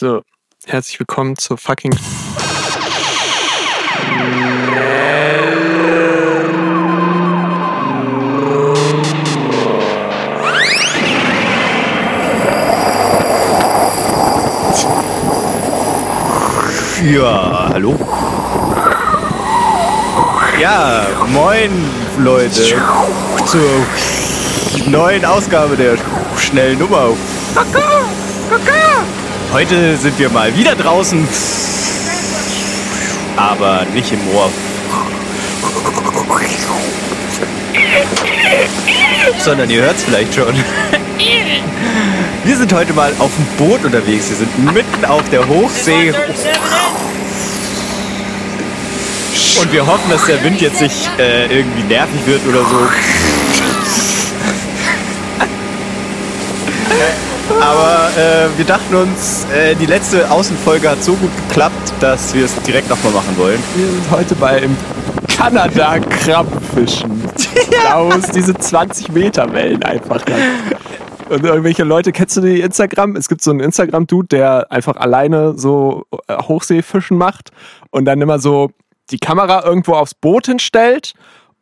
So, herzlich willkommen zur fucking. Ja, hallo. Ja, moin Leute zur neuen Ausgabe der schnellen Nummer. Heute sind wir mal wieder draußen, aber nicht im Moor. Sondern ihr hört es vielleicht schon. Wir sind heute mal auf dem Boot unterwegs. Wir sind mitten auf der Hochsee. Und wir hoffen, dass der Wind jetzt nicht äh, irgendwie nervig wird oder so. Aber äh, wir dachten uns, äh, die letzte Außenfolge hat so gut geklappt, dass wir es direkt nochmal machen wollen. Wir sind heute beim Kanada Krabbenfischen. Aus diese 20 Meter Wellen einfach lang. Und irgendwelche Leute, kennst du die Instagram? Es gibt so einen Instagram-Dude, der einfach alleine so äh, Hochseefischen macht und dann immer so die Kamera irgendwo aufs Boot hinstellt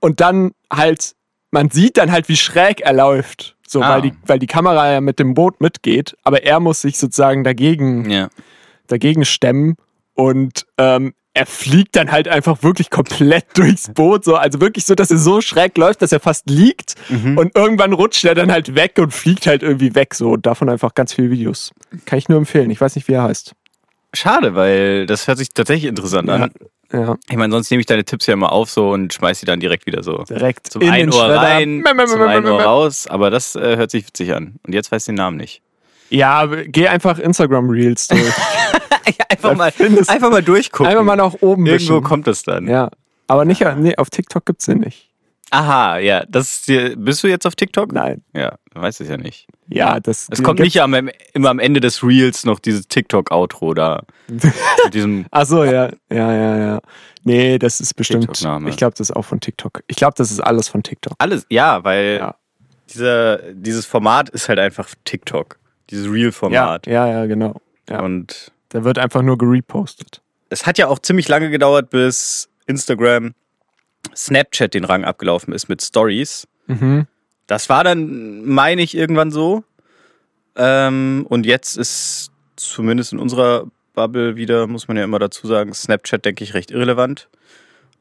und dann halt, man sieht dann halt, wie schräg er läuft. So, Ah. weil, die, weil die Kamera ja mit dem Boot mitgeht, aber er muss sich sozusagen dagegen Ja. dagegen stemmen und ähm, er fliegt dann halt einfach wirklich komplett durchs Boot, so, also wirklich so, dass er so schräg läuft, dass er fast liegt und irgendwann rutscht er dann halt weg und fliegt halt irgendwie weg, so und davon einfach ganz viele Videos. Kann ich nur empfehlen. Ich weiß nicht, wie er heißt. Schade, weil das hört sich tatsächlich interessant an. Ja, Ich meine, sonst nehme ich deine Tipps ja immer auf so und schmeiß sie dann direkt wieder so. direkt Zum in einen Ohr Schredder. rein, Mäm, mäm, zum einen Ohr raus, aber das äh, hört sich witzig an. Und jetzt weiß ich den Namen nicht. Ja, geh einfach Instagram Reels durch. einfach, mal- einfach mal durchgucken. Einfach mal nach oben Irgendwo wischen. kommt es dann. Ja, aber nicht, nee, auf TikTok gibt's den nicht. Aha, ja. Das ist bist du jetzt auf TikTok? Nein. Ja, weißt es ja nicht. Ja, das Es kommt nicht am, immer am Ende des Reels noch dieses TikTok-Outro da. mit diesem. Ach so, ja, ja, ja, ja. Nee, das ist bestimmt. Ich glaube, das ist auch von TikTok. Ich glaube, das ist alles von TikTok. Alles, ja, weil Ja. Dieser, dieses Format ist halt einfach TikTok. Dieses Ja, Reel-Format. ja, ja, genau. Ja. Und Da wird einfach nur gerepostet. es hat ja auch ziemlich lange gedauert, bis Instagram Snapchat den Rang abgelaufen ist mit Stories. Mhm. Das war dann, meine ich, irgendwann so. Ähm, und jetzt ist zumindest in unserer Bubble wieder, muss man ja immer dazu sagen, Snapchat, denke ich, recht irrelevant.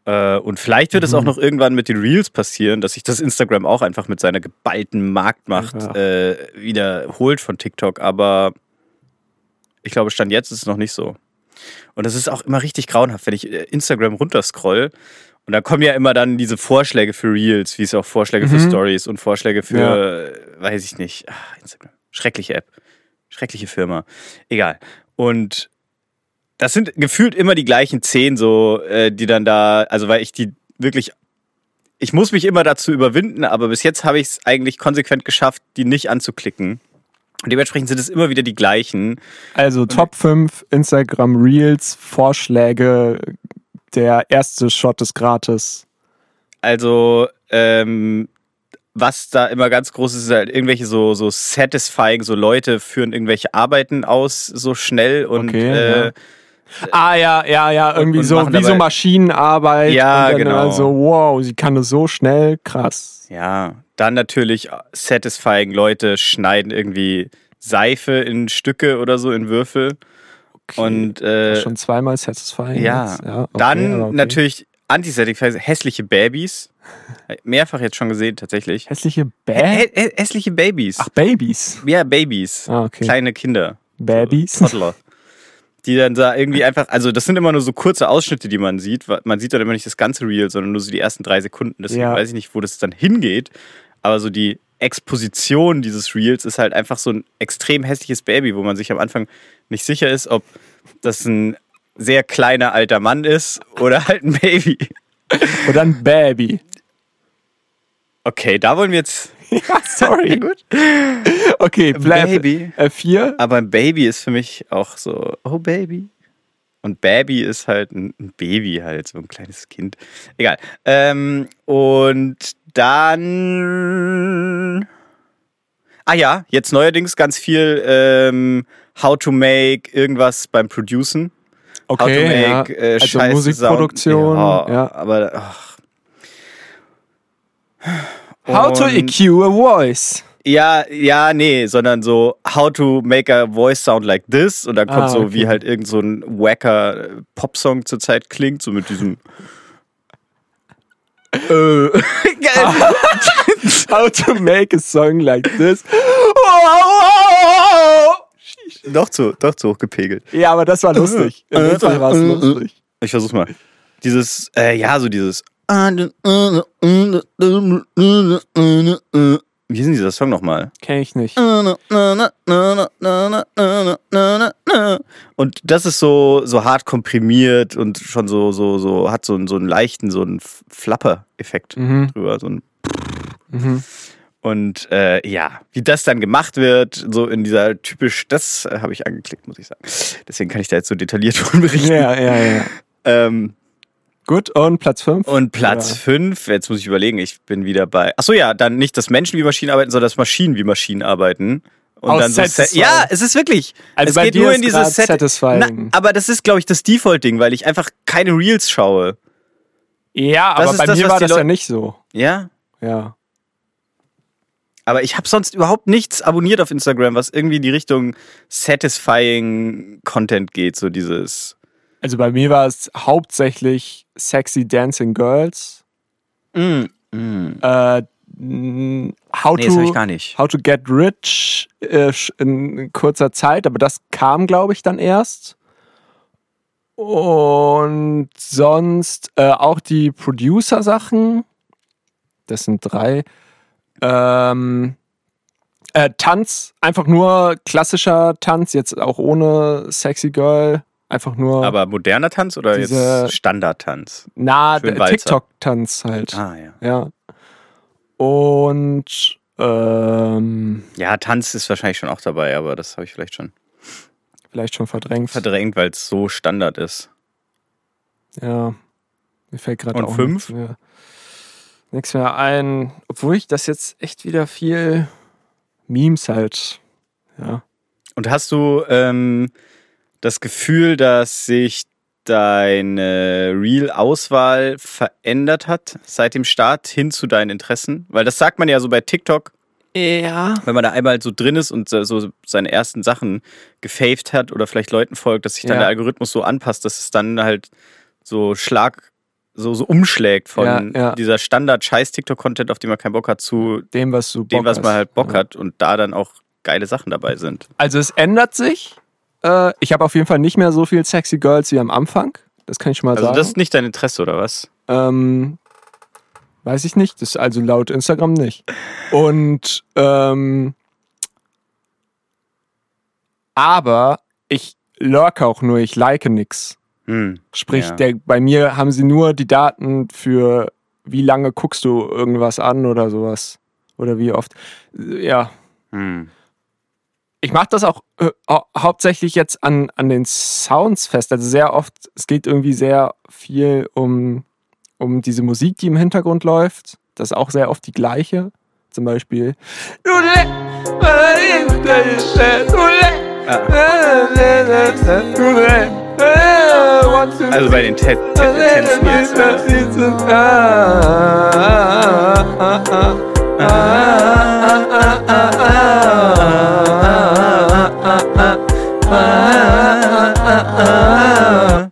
Äh, und vielleicht wird es Mhm. auch noch irgendwann mit den Reels passieren, dass sich das Instagram auch einfach mit seiner geballten Marktmacht Ja. äh, wiederholt von TikTok. Aber ich glaube, Stand jetzt ist es noch nicht so. Und das ist auch immer richtig grauenhaft, wenn ich äh, Instagram runterscroll. Und da kommen ja immer dann diese Vorschläge für Reels, wie es auch Vorschläge für Mhm. Stories und Vorschläge für, äh, weiß ich nicht, ach, Instagram. Schreckliche App. Schreckliche Firma. Egal. Und das sind gefühlt immer die gleichen zehn, so, äh, die dann da, also weil ich die wirklich, ich muss mich immer dazu überwinden, aber bis jetzt habe ich es eigentlich konsequent geschafft, die nicht anzuklicken. Und dementsprechend sind es immer wieder die gleichen. Also Top 5 Instagram Reels, Vorschläge, der erste Shot ist gratis. Also, ähm, was da immer ganz groß ist, ist halt irgendwelche so, so satisfying, so Leute führen irgendwelche Arbeiten aus so schnell und Okay, äh, ja. Ah ja, ja, ja, irgendwie und so machen wie so Maschinenarbeit. Ja, und genau. So, wow, sie kann das so schnell, krass. Ja, dann natürlich satisfying Leute schneiden irgendwie Seife in Stücke oder so, in Würfel. Okay. Und äh, Schon zweimal satisfying. ja, ja okay, dann okay. natürlich anti-satisfying, hässliche Babys. Mehrfach jetzt schon gesehen, tatsächlich. hässliche Hä? Bä Hä? Hässliche Babys. Ach, Babys. Ja, Babys. Ah, okay. Kleine Kinder. Babys. Toddler. Die dann da irgendwie einfach, also das sind immer nur so kurze Ausschnitte, die man sieht. Man sieht dann immer nicht das ganze Reel, sondern nur so die ersten drei Sekunden. Deswegen Ja. weiß ich nicht, wo das dann hingeht. Aber so die Exposition dieses Reels ist halt einfach so ein extrem hässliches Baby, wo man sich am Anfang nicht sicher ist, ob das ein sehr kleiner alter Mann ist oder halt ein Baby. Und dann Baby. Okay, da wollen wir jetzt. Ja, sorry. gut. Okay, bleib. Baby. Äh, vier. Aber ein Baby ist für mich auch so, oh Baby. Und Baby ist halt ein ein Baby halt, so ein kleines Kind. Egal. Ähm, und dann. Ah ja, jetzt neuerdings ganz viel ähm, How to Make irgendwas beim Producen. How to Okay, ja. Make äh, Also Musikproduktion, Sound. ja. aber ach. How to EQ a voice. Ja, ja, nee, sondern so How to make a voice sound like this und dann kommt Ah, so okay. wie halt irgend so ein wacker Popsong zurzeit klingt, so mit diesem äh, How to make a song like this. doch zu, doch zu hoch gepegelt. Ja, aber das war lustig. In dem Fall war es lustig. Ich versuch's mal. Dieses, äh, ja, so dieses. Wie ist denn dieser Song nochmal? Kenn ich nicht. Und das ist so, so hart komprimiert und schon so, so, so, hat so, einen- so einen leichten, so einen Flapper-Effekt Mhm. drüber. So ein Mhm. und äh, ja, wie das dann gemacht wird, so in dieser typisch, das äh, habe ich angeklickt, muss ich sagen. Deswegen kann ich da jetzt so detailliert von berichten. Ja, ja, ja. Ähm, Gut, und Platz 5? Und Platz Ja. 5, jetzt muss ich überlegen, ich bin wieder bei. Achso, ja, dann nicht, dass Menschen wie Maschinen arbeiten, sondern dass Maschinen wie Maschinen arbeiten. Und Aus dann so Satisfying. Ja, es ist wirklich. Also es bei geht dir nur ist in dieses Set. Satisfying. Na, aber das ist, glaube ich, das Default-Ding, weil ich einfach keine Reels schaue. Ja, aber bei das, mir war das ja Leute- nicht so. Ja. Ja. Aber ich habe sonst überhaupt nichts abonniert auf Instagram, was irgendwie in die Richtung satisfying Content geht, so dieses. Also bei mir war es hauptsächlich Sexy Dancing Girls. Mm, mm. Äh, mh, how, Nee, das habe ich to, gar nicht. how to Get Rich äh, in kurzer Zeit, aber das kam, glaube ich, dann erst. Und sonst äh, auch die Producer-Sachen. Das sind drei. Ähm, äh, Tanz, einfach nur klassischer Tanz, jetzt auch ohne Sexy Girl. Einfach nur Aber moderner Tanz oder jetzt Standardtanz? na. TikTok-Tanz halt. Ah, ja. Ja. Und ähm, Ja, Tanz ist wahrscheinlich schon auch dabei, aber das habe ich vielleicht schon vielleicht schon verdrängt. verdrängt, weil es so Standard ist. Ja. Mir fällt gerade auch fünf? nichts mehr, nichts mehr ein. Obwohl ich das jetzt echt wieder viel Memes halt. Ja. Und hast du ähm, das Gefühl, dass sich deine Real-Auswahl verändert hat seit dem Start hin zu deinen Interessen? Weil das sagt man ja so bei TikTok, Ja. wenn man da einmal so drin ist und so seine ersten Sachen gefaved hat oder vielleicht Leuten folgt, dass sich dann Ja. der Algorithmus so anpasst, dass es dann halt so Schlag, so, so umschlägt von Ja, ja. dieser Standard-Scheiß-TikTok-Content, auf den man keinen Bock hat, zu Dem, was du dem, Bock was man halt Bock hat und da dann auch geile Sachen dabei sind. Also es ändert sich. Äh, ich habe auf jeden Fall nicht mehr so viel Sexy Girls wie am Anfang. Das kann ich schon mal Also sagen. das ist nicht dein Interesse, oder was? Ähm, weiß ich nicht. Das ist also laut Instagram nicht. Und ähm, aber ich lurke auch nur, ich like nix. Hm. Sprich, Ja. der, bei mir haben sie nur die Daten für wie lange guckst du irgendwas an oder sowas. Oder wie oft. Ja. Hm. Ich mache das auch äh, hau hauptsächlich jetzt an, an den Sounds fest. Also sehr oft, es geht irgendwie sehr viel um, um diese Musik, die im Hintergrund läuft. Das ist auch sehr oft die gleiche. Zum Beispiel. Also bei den Te Te Tänzen jetzt.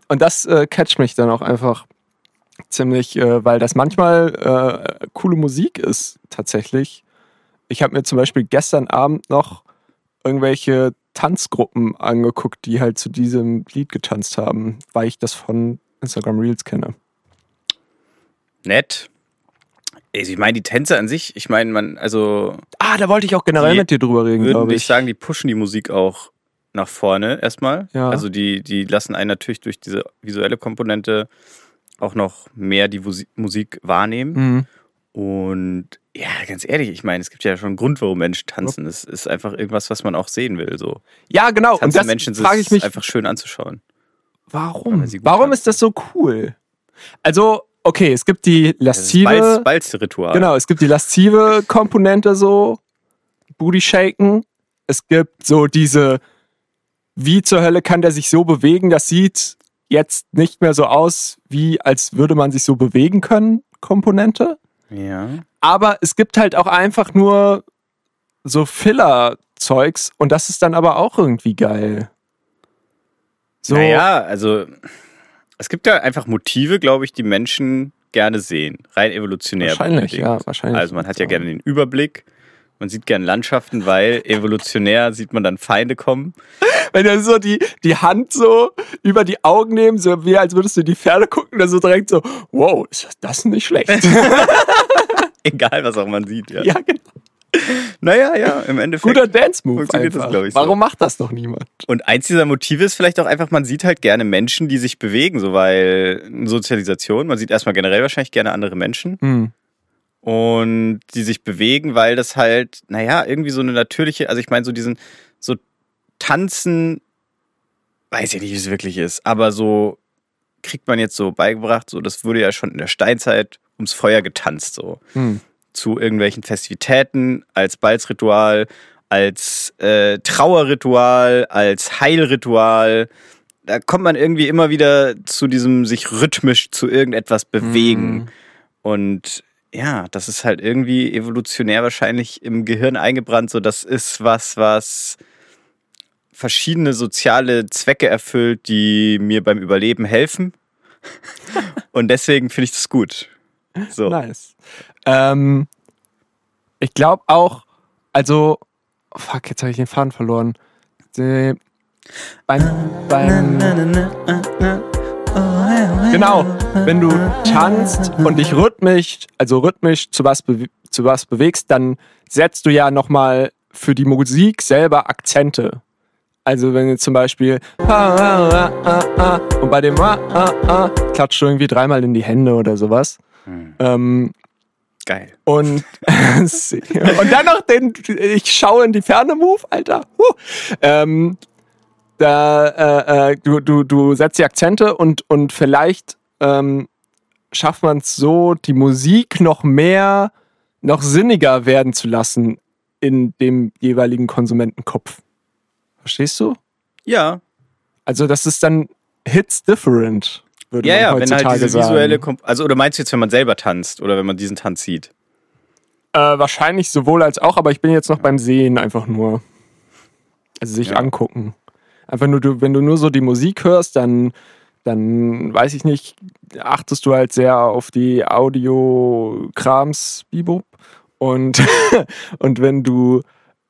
Und das äh, catcht mich dann auch einfach ziemlich, äh, weil das manchmal äh, coole Musik ist, tatsächlich. Ich habe mir zum Beispiel gestern Abend noch irgendwelche Tanzgruppen angeguckt, die halt zu diesem Lied getanzt haben, weil ich das von Instagram Reels kenne. Nett. Also Ich meine, die Tänze an sich, ich meine, man, also Ah, da wollte ich auch generell mit dir drüber reden, würde glaube ich ich. sagen, die pushen die Musik auch nach vorne erstmal. Ja. Also die, die lassen einen natürlich durch diese visuelle Komponente auch noch mehr die Musi- Musik wahrnehmen. Mhm. Und ja, ganz ehrlich, ich meine, es gibt ja schon einen Grund, warum Menschen tanzen. Es ist einfach irgendwas, was man auch sehen will. So. Ja, genau. Und Tanzende das Menschen frage ich mich, einfach schön anzuschauen. warum? Warum tanzen. ist das so cool? Also, okay, es gibt die laszive... Balz, Balzritual. Genau, es gibt die laszive Komponente so, Booty shaken. Es gibt so diese wie zur Hölle kann der sich so bewegen? Das sieht jetzt nicht mehr so aus, wie als würde man sich so bewegen können, Komponente. Ja. Aber es gibt halt auch einfach nur so Filler-Zeugs und das ist dann aber auch irgendwie geil. So. Naja, also es gibt ja einfach Motive, glaube ich, die Menschen gerne sehen. Rein evolutionär. Wahrscheinlich, ja, wahrscheinlich. Also man hat ja gerne den Überblick. Man sieht gerne Landschaften, weil evolutionär sieht man dann Feinde kommen. Wenn du so die, die Hand so über die Augen nehmen, so wie als würdest du die Pferde gucken, dann so direkt so, wow, ist das nicht schlecht. Egal, was auch man sieht, ja. Ja, genau. Naja, ja, im Endeffekt. Guter Dance-Move. Das, Warum so. macht das noch niemand? Und eins dieser Motive ist vielleicht auch einfach, man sieht halt gerne Menschen, die sich bewegen, so weil Sozialisation, man sieht erstmal generell wahrscheinlich gerne andere Menschen. Mhm. Und die sich bewegen, weil das halt, naja, irgendwie so eine natürliche, also ich meine, so diesen, so Tanzen, weiß ich nicht, wie es wirklich ist, aber so kriegt man jetzt so beigebracht, so das wurde ja schon in der Steinzeit ums Feuer getanzt, so. Mhm zu irgendwelchen Festivitäten, als Balzritual, als äh, Trauerritual, als Heilritual. Da kommt man irgendwie immer wieder zu diesem sich rhythmisch zu irgendetwas bewegen. Mhm. Und ja, das ist halt irgendwie evolutionär wahrscheinlich im Gehirn eingebrannt. So, das ist was, was verschiedene soziale Zwecke erfüllt, die mir beim Überleben helfen. Und deswegen finde ich das gut. So. Nice. Ähm, ich glaube auch, also, oh fuck, jetzt habe ich den Faden verloren. Die, beim, beim, genau, wenn du tanzt und dich rhythmisch, also rhythmisch zu was, zu was bewegst, dann setzt du ja nochmal für die Musik selber Akzente. Also wenn du zum Beispiel und bei dem klatscht du irgendwie dreimal in die Hände oder sowas. Hm. Ähm, Geil. Und, und dann noch den, ich schaue in die Ferne Move, Alter. Huh. Ähm, da, äh, äh, du, du, du setzt die Akzente und, und vielleicht ähm, schafft man es so, die Musik noch mehr, noch sinniger werden zu lassen in dem jeweiligen Konsumentenkopf. Verstehst du? Ja. Also das ist dann Hits different würde ja, man ja, heutzutage wenn halt diese sagen. visuelle, Kom also oder meinst du jetzt, wenn man selber tanzt oder wenn man diesen Tanz sieht? Äh, wahrscheinlich sowohl als auch, aber ich bin jetzt noch beim Sehen einfach nur. Also sich Ja. angucken. Einfach nur, du, wenn du nur so die Musik hörst, dann, dann weiß ich nicht, achtest du halt sehr auf die Audio-Krams, Bibop. Und, und wenn du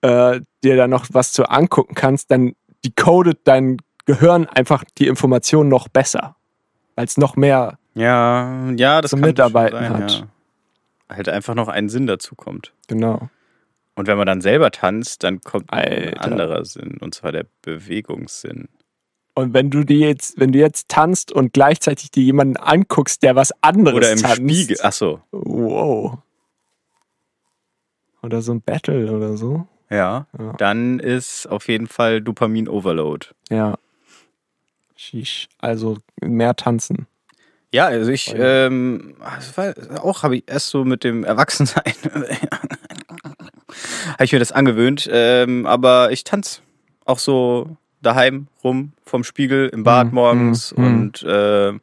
äh, dir dann noch was zu angucken kannst, dann decodet dein Gehirn einfach die Information noch besser. Weil es noch mehr Ja, ja, das zum Mitarbeiten sein, hat. Ja. Halt einfach noch einen Sinn dazu kommt. Genau. Und wenn man dann selber tanzt, dann kommt ein Alter. anderer Sinn, und zwar der Bewegungssinn. Und wenn du dir jetzt, wenn du jetzt tanzt und gleichzeitig dir jemanden anguckst, der was anderes Oder im tanzt. Spiegel. Achso, Wow. Oder so ein Battle oder so. ja. Ja. Dann ist auf jeden Fall Dopamin-Overload. Ja. Sheesh. Also mehr tanzen. Ja, also ich, ähm, war auch habe ich erst so mit dem Erwachsensein, habe ich mir das angewöhnt, ähm, aber ich tanze auch so daheim rum vom Spiegel im Bad Mhm, morgens mhm, mhm. und äh, in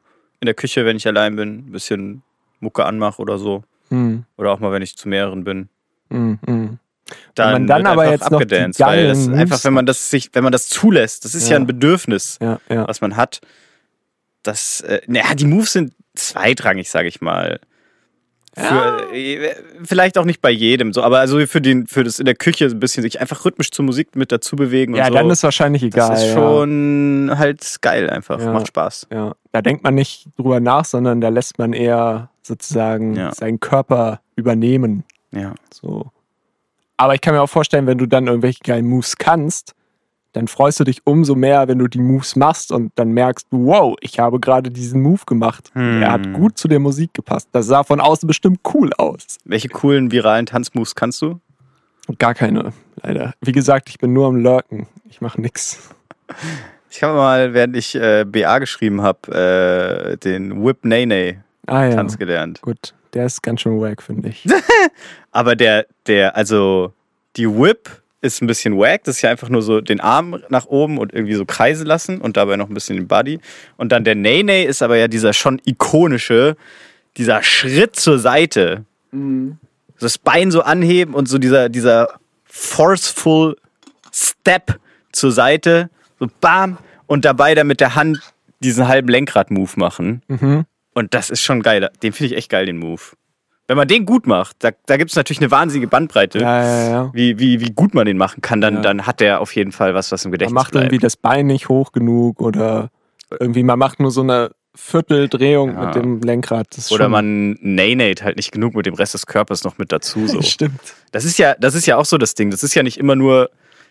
der Küche, wenn ich allein bin, ein bisschen Mucke anmache oder so. Hm, Oder auch mal, wenn ich zu mehreren bin. hm, hm. Dann, man dann wird aber einfach jetzt noch die weil das einfach, wenn man das sich, wenn man das zulässt, das ist ja, Ja. ein Bedürfnis, Ja, ja. was man hat. Das, äh, naja, die Moves sind zweitrangig, sage ich mal. Für, äh, vielleicht auch nicht bei jedem, so, aber also für den, für das in der Küche ein bisschen sich einfach rhythmisch zur Musik mit dazu bewegen und Ja, so. dann ist wahrscheinlich egal. das ist ja. schon halt geil einfach, Ja. macht Spaß. Ja, da denkt man nicht drüber nach, sondern da lässt man eher sozusagen Ja. seinen Körper übernehmen. Ja. So. Aber ich kann mir auch vorstellen, wenn du dann irgendwelche geilen Moves kannst, dann freust du dich umso mehr, wenn du die Moves machst und dann merkst, wow, ich habe gerade diesen Move gemacht. Hm. Er hat gut zu der Musik gepasst. Das sah von außen bestimmt cool aus. Welche coolen viralen Tanzmoves kannst du? Gar keine, leider. Wie gesagt, ich bin nur am Lurken. Ich mache nix. Ich habe mal, während ich äh, BA geschrieben habe, äh, den Whip Nene Ah ja, Tanz gelernt. gut. Der ist ganz schön wack, finde ich. Aber der, der, also die Whip ist ein bisschen wack. Das ist ja einfach nur so den Arm nach oben und irgendwie so kreise lassen und dabei noch ein bisschen den Body. Und dann der Nay Nay ist aber ja dieser schon ikonische, dieser Schritt zur Seite. Das Bein so anheben und so dieser, dieser forceful Step zur Seite. So bam. Und dabei dann mit der Hand diesen halben Lenkrad-Move machen. Und das ist schon geil. Den finde ich echt geil, den Move. Wenn man den gut macht, da, da gibt es natürlich eine wahnsinnige Bandbreite, Ja, ja, ja. wie, wie, wie gut man den machen kann. Dann, Ja. dann hat der auf jeden Fall was, was im Man Gedächtnis macht bleibt. irgendwie das Bein nicht hoch genug oder irgendwie, man macht nur so eine Vierteldrehung Ja. mit dem Lenkrad. Oder man naynate halt nicht genug mit dem Rest des Körpers noch mit dazu. So. Stimmt. Das ist ja, das ist ja auch so das Ding. Das ist ja nicht immer nur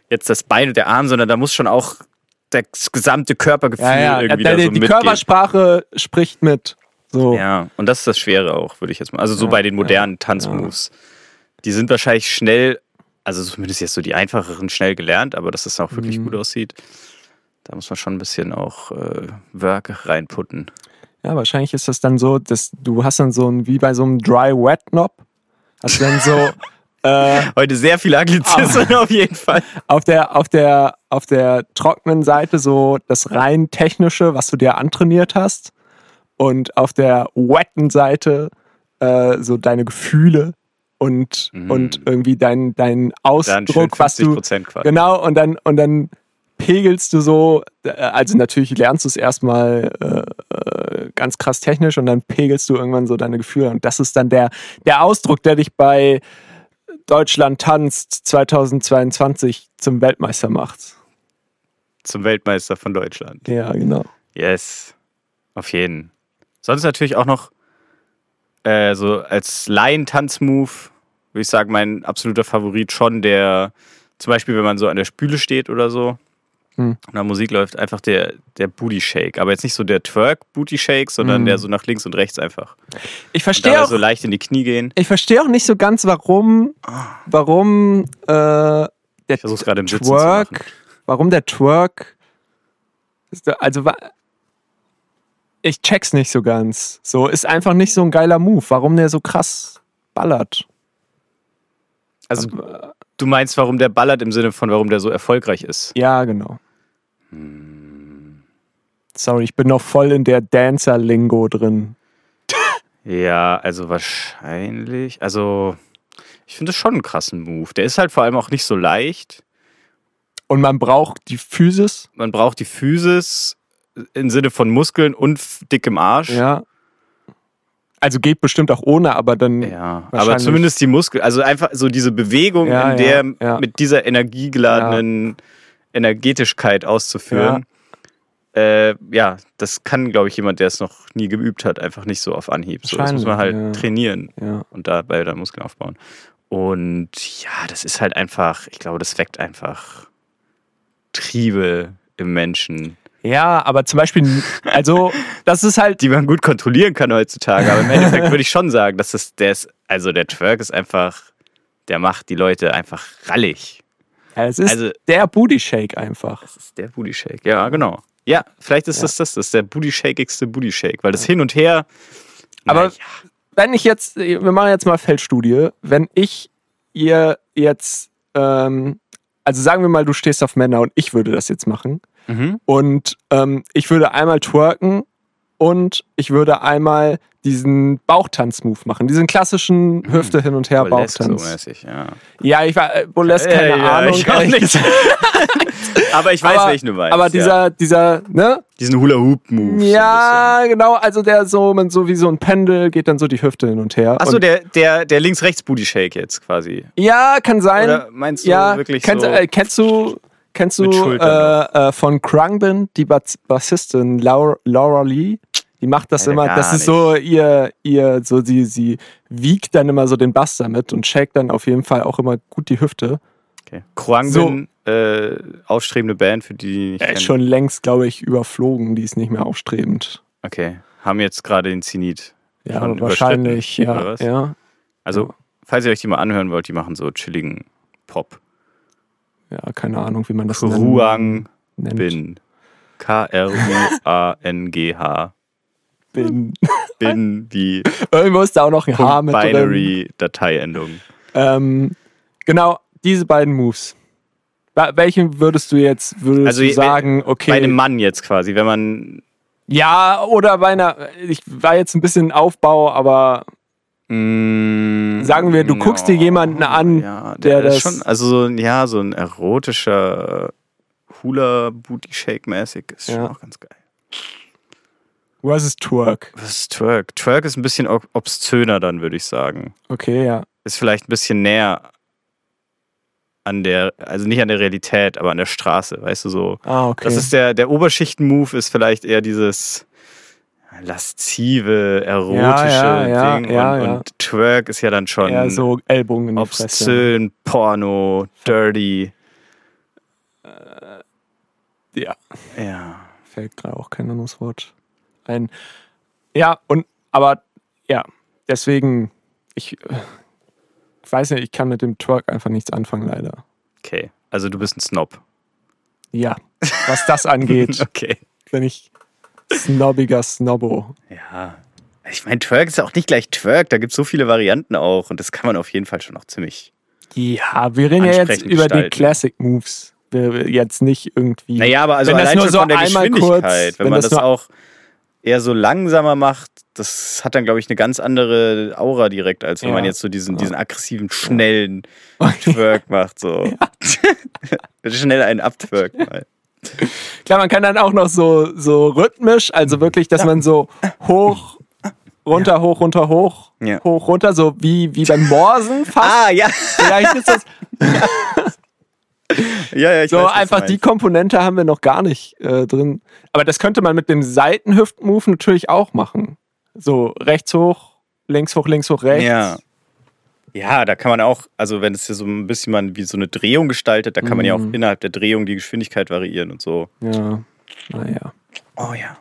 jetzt das Bein und der Arm, sondern da muss schon auch das gesamte Körpergefühl Ja, ja. irgendwie Der, da so die mitgehen. Körpersprache spricht mit. So. Ja, und das ist das Schwere auch, würde ich jetzt mal. Also so Ja, bei den modernen ja, Tanzmoves. Die sind wahrscheinlich schnell, also zumindest jetzt so die einfacheren schnell gelernt, aber dass das auch wirklich Mhm. gut aussieht, da muss man schon ein bisschen auch äh, Work reinputten. Ja, wahrscheinlich ist das dann so, dass du hast dann so ein, wie bei so einem Dry-Wet-Knob, hast du dann so äh, Heute sehr viel Anglizismen auf jeden Fall. auf der, auf der, auf der trockenen Seite so das rein technische, was du dir antrainiert hast. Und auf der wetten Seite äh, so deine Gefühle und, Mhm. und irgendwie dein, dein Ausdruck, was 50 du. Quasi. Genau, und dann, und dann pegelst du so, äh, also natürlich lernst du es erstmal äh, äh, ganz krass technisch und dann pegelst du irgendwann so deine Gefühle. Und das ist dann der, der Ausdruck, der dich bei Deutschland tanzt 2022 zum Weltmeister macht. Zum Weltmeister von Deutschland. Ja, genau. Yes. Auf jeden. Sonst natürlich auch noch äh, so als Laien-Tanzmove, würde ich sagen, mein absoluter Favorit schon der, zum Beispiel, wenn man so an der Spüle steht oder so Hm. und da Musik läuft, einfach der, der Booty Shake. Aber jetzt nicht so der Twerk-Booty Shake, sondern Hm. der so nach links und rechts einfach. Ich verstehe auch, so leicht in die Knie gehen. ich verstehe auch nicht so ganz, warum, warum äh, der Ich gerade im Twerk, warum der Twerk, also ich check's nicht so ganz. So ist einfach nicht so ein geiler Move. Warum der so krass ballert? Also, du meinst, warum der ballert im Sinne von, warum der so erfolgreich ist? Ja, genau. Sorry, ich bin noch voll in der Dancer-Lingo drin. Ja, also wahrscheinlich. Also, ich finde das schon einen krassen Move. Der ist halt vor allem auch nicht so leicht. Und man braucht die Physis. Man braucht die Physis im Sinne von Muskeln und dickem Arsch. Ja. Also geht bestimmt auch ohne, aber dann. Ja, aber zumindest die Muskeln. Also einfach so diese Bewegung, Ja, in der ja, ja. mit dieser energiegeladenen Energetischkeit auszuführen. Ja. Äh, ja, das kann, glaube ich, jemand, der es noch nie geübt hat, einfach nicht so auf Anhieb. So, das muss man halt trainieren. Ja. und dabei dann Muskeln aufbauen. Und ja, das ist halt einfach, ich glaube, das weckt einfach Triebe im Menschen, ja, aber zum Beispiel, also, das ist halt. die man gut kontrollieren kann heutzutage. Aber im Endeffekt würde ich schon sagen, dass das, der ist, also der Twerk ist einfach, der macht die Leute einfach rallig. Ja, es ist Also- der Booty Shake einfach. Das ist der Booty Shake. Ja, genau. Ja, vielleicht ist Ja. das das. Das ist der Booty Shakeigste Booty Shake, weil das hin und her. Aber- ja, Wenn ich jetzt, wir machen jetzt mal Feldstudie, wenn ich ihr jetzt, ähm, also sagen wir mal, du stehst auf Männer und ich würde das jetzt machen mhm. und ähm, ich würde einmal twerken und ich würde einmal diesen Bauchtanz-Move machen, diesen klassischen Hüfte hin und her Burlesque Bauchtanz. so mäßig, ja. Ja, ich war, äh, Burlesque, keine Ja, ja, Ahnung. ich auch nicht. Aber ich weiß, aber, welchen du meinst. Aber dieser, ja. dieser, ne? diesen Hula-Hoop-Move. Ja, genau, also der so, man so wie so ein Pendel geht dann so die Hüfte hin und her. Achso, der, der, der Links-Rechts-Booty-Shake jetzt quasi. Ja, kann sein. Oder meinst du ja, wirklich kennst, so? äh, kennst du, kennst du äh, äh, von Krungbin, die Bas Bassistin Laura, Laura Lee? Die macht das Leider immer, das ist so ihr, ihr, so sie, sie wiegt dann immer so den Bass damit und shakt dann auf jeden Fall auch immer gut die Hüfte. Okay. Kruangbin, äh, aufstrebende Band, für die die nicht ist kennen. schon längst, glaube ich, überflogen, die ist nicht mehr aufstrebend. Okay, haben jetzt gerade den Zenit. Ja, Schon wahrscheinlich, ja. ja. Also, falls ihr euch die mal anhören wollt, die machen so chilligen Pop. Ja, keine Ahnung, wie man das nennt. Kruang nennt. Bin. K-R-U-A-N-G-H. Bin. Bin wie Irgendwo ist da auch noch ein H mit. Binary-Dateiendung. Ähm, genau, diese beiden Moves. Welchen würdest du jetzt würdest Also du sagen, okay. Bei einem Mann jetzt quasi, wenn man. ja, oder bei einer. Ich war jetzt ein bisschen Aufbau, aber Sagen wir, du guckst dir jemanden an, ja, der ist das- schon, also so, ein- ja, so ein erotischer Hula Booty Shake mäßig ist schon Ja. auch ganz geil. was ist Twerk? Was ist Twerk? Twerk ist ein bisschen ob- obszöner dann, würde ich sagen. Okay, ja. Ist vielleicht ein bisschen näher an der, also nicht an der Realität, aber an der Straße, weißt du so. Ah, okay. Das ist der, der Oberschichten-Move ist vielleicht eher dieses laszive, erotische Ja, ja, ja, Ding. ja, und, ja. und Twerk ist ja dann schon eher so Ellbogen in die Fresse. obszön, Porno, dirty. Ja, Ja. fällt gerade auch kein anderes Wort ein. Ja, und aber ja, deswegen, ich, äh, ich weiß nicht, ich kann mit dem Twerk einfach nichts anfangen, leider. Okay. Also du bist ein Snob. Ja, was das angeht, Okay. bin ich snobbiger Snobbo. Ja. Ich meine, Twerk ist auch nicht gleich Twerk, da gibt es so viele Varianten auch und das kann man auf jeden Fall schon noch ziemlich. Ja, wir reden ja jetzt über die gestalten. Classic Moves. Jetzt nicht irgendwie. Naja, aber also Wenn das allein nur schon so von der Geschwindigkeit, kurz- wenn, wenn man das das, auch eher so langsamer macht, das hat dann, glaube ich, eine ganz andere Aura direkt, als wenn Ja. man jetzt so diesen, diesen aggressiven, schnellen Twerk macht. So. Schnell einen abtwerk mal. Klar, man kann dann auch noch so, so rhythmisch, also wirklich, dass man so hoch, runter, hoch, runter, hoch, Ja. hoch, runter, so wie, wie beim Morsen fast. Ah, ja. Vielleicht ist das ja, ja ich so weiß, einfach die. Komponente haben wir noch gar nicht äh, drin. Aber das könnte man mit dem Seitenhüft-Move natürlich auch machen. So rechts hoch, links hoch, links hoch, rechts. Ja. Ja, da kann man auch, also wenn es ja so ein bisschen man wie so eine Drehung gestaltet, da kann man ja auch Mhm. innerhalb der Drehung die Geschwindigkeit variieren und so. Ja, naja. Oh ja.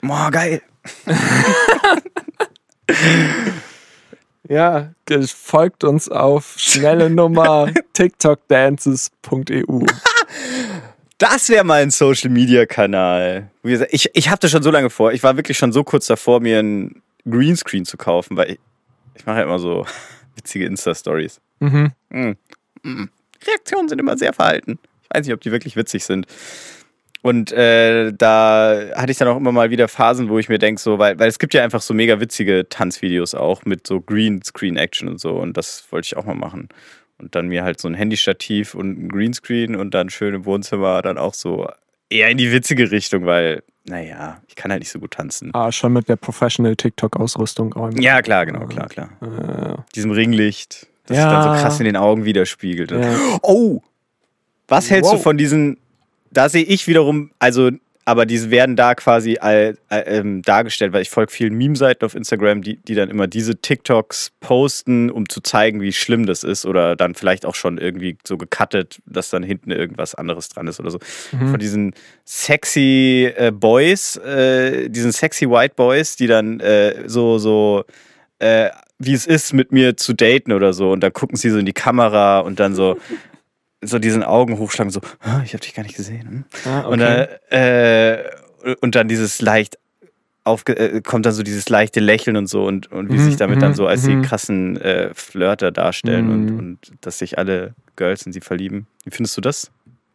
Boah, geil. Ja, das folgt uns auf schnelle Nummer tiktokdances.eu. Das wäre mal ein Social Media Kanal. Wie gesagt, Ich, ich habe das schon so lange vor. Ich war wirklich schon so kurz davor, mir einen Greenscreen zu kaufen, weil ich, ich mache ja immer so witzige Insta-Stories. Mhm. Mm. Mm. Reaktionen sind immer sehr verhalten. Ich weiß nicht, ob die wirklich witzig sind. Und äh, da hatte ich dann auch immer mal wieder Phasen, wo ich mir denke, so, weil, weil es gibt ja einfach so mega witzige Tanzvideos auch mit so Greenscreen-Action und so. Und das wollte ich auch mal machen. Und dann mir halt so ein Handystativ und ein Greenscreen und dann schön im Wohnzimmer dann auch so eher in die witzige Richtung, weil, naja, ich kann halt nicht so gut tanzen. Ah, schon mit der Professional TikTok-Ausrüstung. Ja, klar, genau, klar, klar. Äh, Diesem Ringlicht, das Ja. sich dann so krass in den Augen widerspiegelt. Ja. Oh! Was hältst du Wow. von diesen, da sehe ich wiederum, also, aber diese werden da quasi all, all, ähm, dargestellt, weil ich folge vielen Meme-Seiten auf Instagram, die, die dann immer diese TikToks posten, um zu zeigen, wie schlimm das ist oder dann vielleicht auch schon irgendwie so gecuttet, dass dann hinten irgendwas anderes dran ist oder so. Mhm. Von diesen sexy äh, Boys, äh, diesen sexy White Boys, die dann äh, so, so, äh, wie es ist, mit mir zu daten oder so. Und dann gucken sie so in die Kamera und dann so, so diesen Augen hochschlagen, so, "Ah, ich habe dich gar nicht gesehen. Hm? ah, Und, dann, äh, und dann dieses leicht aufge äh, kommt dann so dieses leichte Lächeln und so und, und wie Mhm, sich damit dann mhm, so als mhm. die krassen äh, Flirter darstellen und, Mhm. und dass sich alle Girls in sie verlieben. Wie findest du das?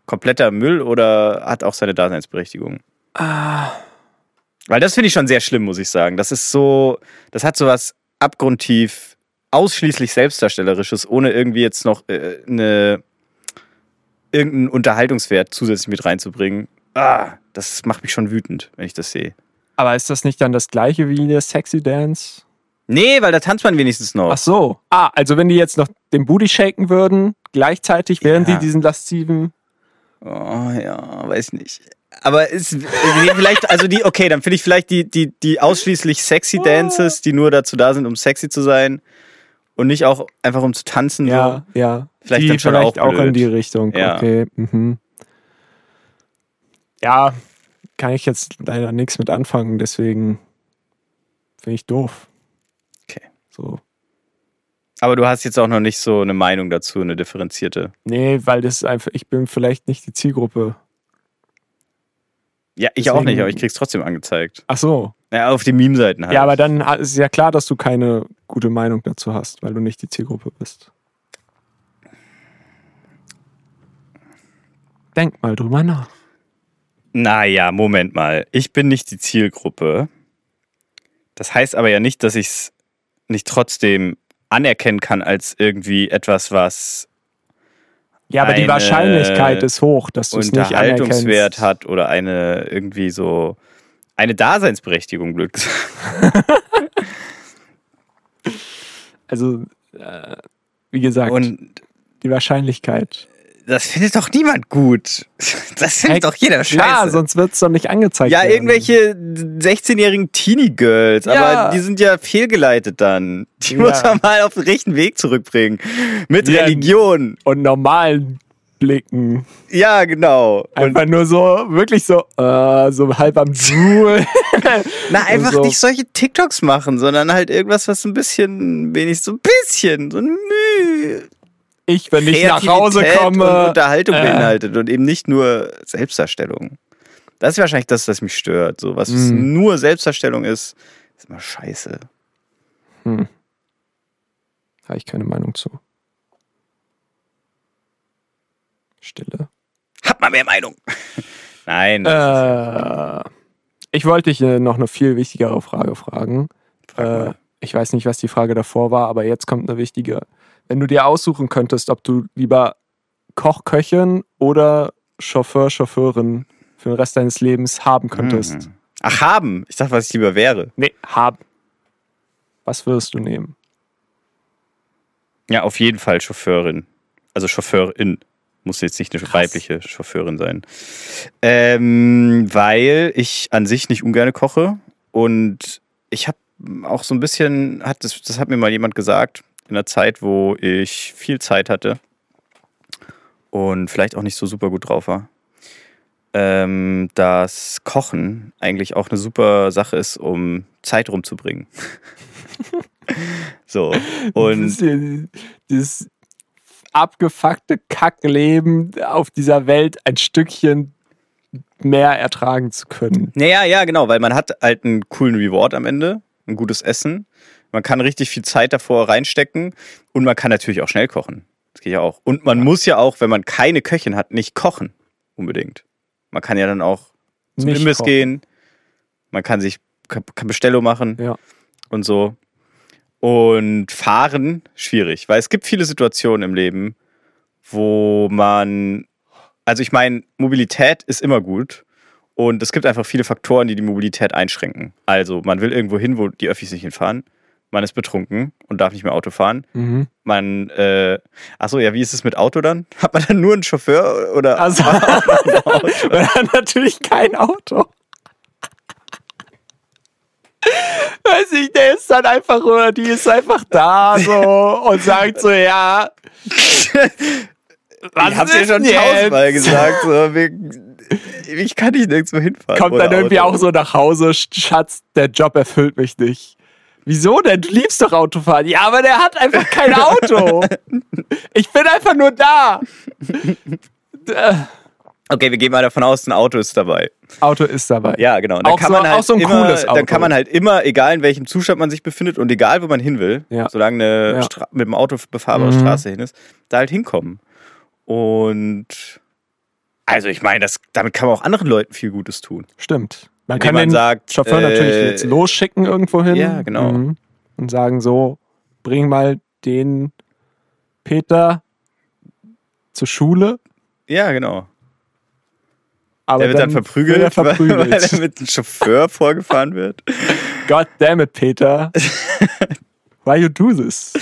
Kompletter Müll oder hat auch seine Daseinsberechtigung? Ah, Weil das finde ich schon sehr schlimm, muss ich sagen. Das ist so, das hat so was abgrundtief ausschließlich Selbstdarstellerisches, ohne irgendwie jetzt noch äh, eine, irgendeinen Unterhaltungswert zusätzlich mit reinzubringen. Ah, das macht mich schon wütend, wenn ich das sehe. aber ist das nicht dann das gleiche wie der Sexy Dance? Nee, weil da tanzt man wenigstens noch. Ach so. Ah, also wenn die jetzt noch den Booty shaken würden, gleichzeitig, während Ja. die diesen lasziven. Oh ja, weiß nicht. Aber ist vielleicht, also die, okay, dann finde ich vielleicht die, die, die ausschließlich sexy Dances, die nur dazu da sind, um sexy zu sein und nicht auch einfach um zu tanzen. Ja, ja. Vielleicht die dann schon vielleicht auch auch, in die Richtung. Ja. Okay. Mhm. Ja, kann ich jetzt leider nichts mit anfangen, deswegen finde ich doof. Okay. So. Aber du hast jetzt auch noch nicht so eine Meinung dazu, eine differenzierte. Nee, weil das ist einfach, ich bin vielleicht nicht die Zielgruppe. Ja, ich auch nicht, Deswegen- aber ich krieg's trotzdem angezeigt. Ach so. Ja, auf den Meme-Seiten halt. Ja, aber dann ist es ja klar, dass du keine gute Meinung dazu hast, weil du nicht die Zielgruppe bist. Denk mal drüber nach. Naja, Moment mal. Ich bin nicht die Zielgruppe. Das heißt aber ja nicht, dass ich es nicht trotzdem anerkennen kann als irgendwie etwas, was Ja, aber die Wahrscheinlichkeit ist hoch, dass du es nicht Unterhaltungswert hat oder eine irgendwie so eine Daseinsberechtigung, blöd gesagt. Also, äh, wie gesagt, Und die Wahrscheinlichkeit. Das findet doch niemand gut. Das findet doch jeder scheiße. Ja, sonst wird es doch nicht angezeigt. ja, werden. irgendwelche 16-jährigen Teenie-Girls, Ja. aber die sind ja fehlgeleitet dann. Die Ja. muss man mal auf den rechten Weg zurückbringen. Mit Ja. Religion. Und normalen Blicken. Ja, genau. Und Einfach nur so, wirklich so, äh, so halb am Drool. Na, einfach so. nicht solche TikToks machen, sondern halt irgendwas, was so ein bisschen, wenig so ein bisschen, so ein Mühe. Ich, wenn ich nach Hause komme. Und Unterhaltung äh, beinhaltet und eben nicht nur Selbstdarstellung. Das ist wahrscheinlich das, was mich stört. So, was Mhm. nur Selbstdarstellung ist, ist immer scheiße. Habe ich keine Meinung zu. Stille. Hat man mehr Meinung. Nein. Äh, ich wollte dich äh, noch eine viel wichtigere Frage fragen. Frag Äh, mal. ich weiß nicht, was die Frage davor war, aber jetzt kommt eine wichtige. Wenn du dir aussuchen könntest, ob du lieber Koch, Köchin oder Chauffeur, Chauffeurin für den Rest deines Lebens haben könntest. Mhm. Ach, haben. Ich dachte, was ich lieber wäre. Nee, haben. Was würdest du nehmen? Ja, auf jeden Fall Chauffeurin. Also Chauffeurin. Muss jetzt nicht eine Krass. weibliche Chauffeurin sein. Ähm, weil ich an sich nicht ungern koche und ich habe auch so ein bisschen, hat das, das hat mir mal jemand gesagt, in einer Zeit, wo ich viel Zeit hatte und vielleicht auch nicht so super gut drauf war, ähm, dass Kochen eigentlich auch eine super Sache ist, um Zeit rumzubringen. so. Und dieses, abgefuckte Kackleben auf dieser Welt ein Stückchen mehr ertragen zu können. Naja, ja, genau, weil man hat halt einen coolen Reward am Ende, ein gutes Essen. Man kann richtig viel Zeit davor reinstecken und man kann natürlich auch schnell kochen. Das geht ja auch. Und man muss ja auch, wenn man keine Köchin hat, nicht kochen. Unbedingt. Man kann ja dann auch zum Nicht Imbiss kochen. gehen. Man kann sich kann Bestellung machen Ja. und so. Und fahren, schwierig, weil es gibt viele Situationen im Leben, wo man, also ich meine, Mobilität ist immer gut und es gibt einfach viele Faktoren, die die Mobilität einschränken. Also man will irgendwo hin, wo die Öffis nicht hinfahren. Man ist betrunken und darf nicht mehr Auto fahren. Mhm. Man, äh, achso, ja, wie ist es mit Auto dann? Hat man dann nur einen Chauffeur oder? Also, man hat natürlich kein Auto. Weiß ich, der ist dann einfach, oder die ist einfach da so und sagt so, ja. Was ich hab's dir ist schon tausendmal gesagt. So, ich kann nicht nirgendwo hinfahren. Kommt dann irgendwie Auto. auch so nach Hause, Schatz, der Job erfüllt mich nicht. Wieso denn? Du liebst doch Autofahren. Ja, aber der hat einfach kein Auto. Ich bin einfach nur da. Okay, wir gehen mal davon aus, ein Auto ist dabei. Auto ist dabei. Ja, genau. Und dann Auch kann so- man halt auch so ein immer, cooles Auto. Dann kann man halt immer, egal in welchem Zustand man sich befindet und egal wo man hin will, Ja. solange eine Ja. Stra mit dem Auto befahrbare Mhm. Straße hin ist, da halt hinkommen. Und also ich meine, das, damit kann man auch anderen Leuten viel Gutes tun. Stimmt. Man kann man den sagt, Chauffeur äh, natürlich jetzt losschicken irgendwo hin. Ja, genau. Mhm. Und sagen so, bring mal den Peter zur Schule. Ja, genau. Aber der wird dann verprügelt, wird er verprügelt. weil er mit einem Chauffeur vorgefahren wird. God damn it, Peter. Why you do this?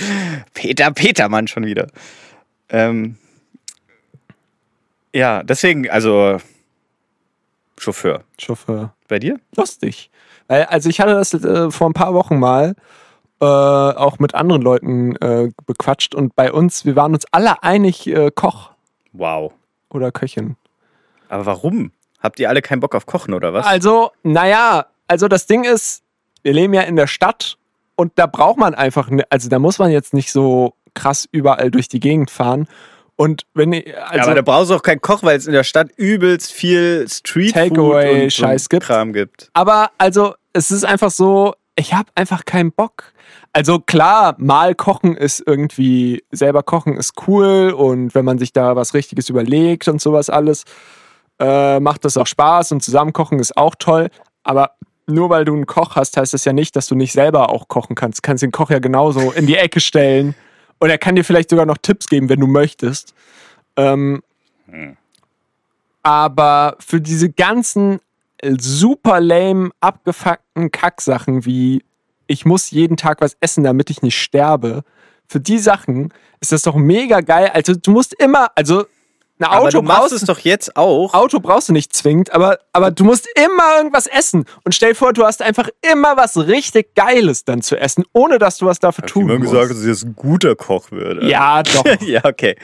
Peter Petermann schon wieder. Ähm, ja, deswegen, also Chauffeur. Chauffeur. Bei dir? Lustig. Also ich hatte das äh, vor ein paar Wochen mal äh, auch mit anderen Leuten äh, bequatscht und bei uns, wir waren uns alle einig, äh, Koch Wow. oder Köchin. Aber warum? Habt ihr alle keinen Bock auf Kochen oder was? Also, naja, also das Ding ist, wir leben ja in der Stadt und da braucht man einfach, ne, also da muss man jetzt nicht so krass überall durch die Gegend fahren. Und wenn ich, Ja, also aber da brauchst du auch keinen Koch, weil es in der Stadt übelst viel Streetfood Takeaway und, Scheiß und gibt. Kram gibt. Aber also, es ist einfach so, ich habe einfach keinen Bock. Also klar, mal kochen ist irgendwie, selber kochen ist cool und wenn man sich da was Richtiges überlegt und sowas alles, äh, macht das auch Spaß und zusammen kochen ist auch toll. Aber nur weil du einen Koch hast, heißt das ja nicht, dass du nicht selber auch kochen kannst. Du kannst den Koch ja genauso in die Ecke stellen und er kann dir vielleicht sogar noch Tipps geben, wenn du möchtest. Ähm, hm. Aber für diese ganzen super lame, abgefuckten Kacksachen wie ich muss jeden Tag was essen, damit ich nicht sterbe. Für die Sachen ist das doch mega geil. Also du musst immer, also ein Auto aber du brauchst es doch jetzt auch. Auto brauchst du nicht zwingend, aber, aber du musst immer irgendwas essen. Und stell dir vor, du hast einfach immer was richtig Geiles dann zu essen, ohne dass du was dafür Hab tun ich immer musst. gesagt, dass ich jetzt ein guter Koch würde. Ja, doch. ja, okay.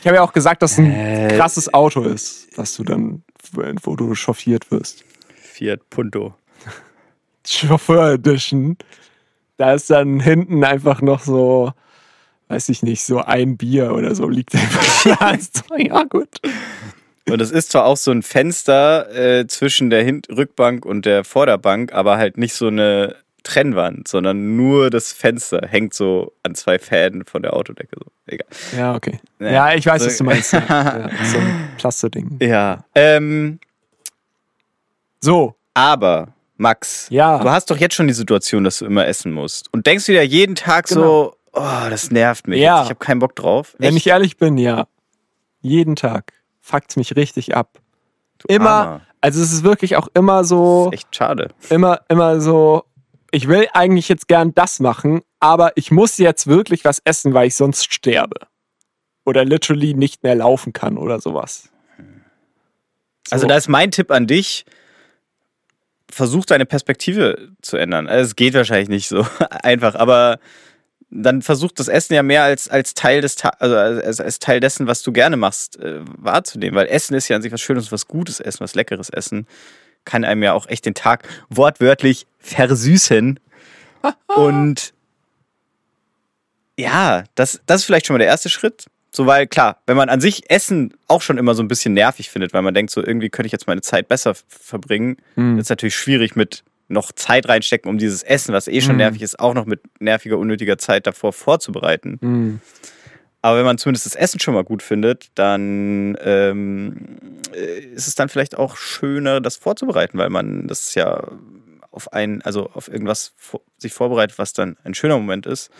Ich habe ja auch gesagt, dass es ein Äh. krasses Auto ist, dass du dann, wo du chauffiert wirst. Fiat Punto. Chauffeur Edition. Da ist dann hinten einfach noch so, weiß ich nicht, so ein Bier oder so liegt einfach da. ja, gut. Und es ist zwar auch so ein Fenster äh, zwischen der Hin Rückbank und der Vorderbank, aber halt nicht so eine Trennwand, sondern nur das Fenster hängt so an zwei Fäden von der Autodecke. So. Egal. Ja, okay. Nee. Ja, ich weiß, So- was du meinst. Ja, ja, so ein Plasteding. Ja. Ähm, So, aber, Max, Ja. du hast doch jetzt schon die Situation, dass du immer essen musst. Und denkst du dir jeden Tag so, oh, das nervt mich. Ja. Jetzt. Ich habe keinen Bock drauf. wenn Echt? ich ehrlich bin, ja. Jeden Tag fuckt's mich richtig ab. Du Immer, Armer. also es ist wirklich auch immer so, Echt schade. immer, immer so, ich will eigentlich jetzt gern das machen, aber ich muss jetzt wirklich was essen, weil ich sonst sterbe. Oder literally nicht mehr laufen kann oder sowas. Also da ist mein Tipp an dich, versuch deine Perspektive zu ändern. Also es geht wahrscheinlich nicht so einfach, aber dann versuch das Essen ja mehr als, als Teil des also als, als Teil dessen, was du gerne machst, äh, wahrzunehmen. Weil Essen ist ja an sich was Schönes, was Gutes Essen, was Leckeres Essen. Kann einem ja auch echt den Tag wortwörtlich versüßen. Und ja, das, das ist vielleicht schon mal der erste Schritt. So, weil klar, wenn man an sich Essen auch schon immer so ein bisschen nervig findet, weil man denkt, so irgendwie könnte ich jetzt meine Zeit besser verbringen, Hm. ist natürlich schwierig mit noch Zeit reinstecken, um dieses Essen, was eh schon Hm. nervig ist, auch noch mit nerviger, unnötiger Zeit davor vorzubereiten. Hm. Aber wenn man zumindest das Essen schon mal gut findet, dann ähm, äh, ist es dann vielleicht auch schöner, das vorzubereiten, weil man das ja auf ein, also auf irgendwas sich vorbereitet, was dann ein schöner Moment ist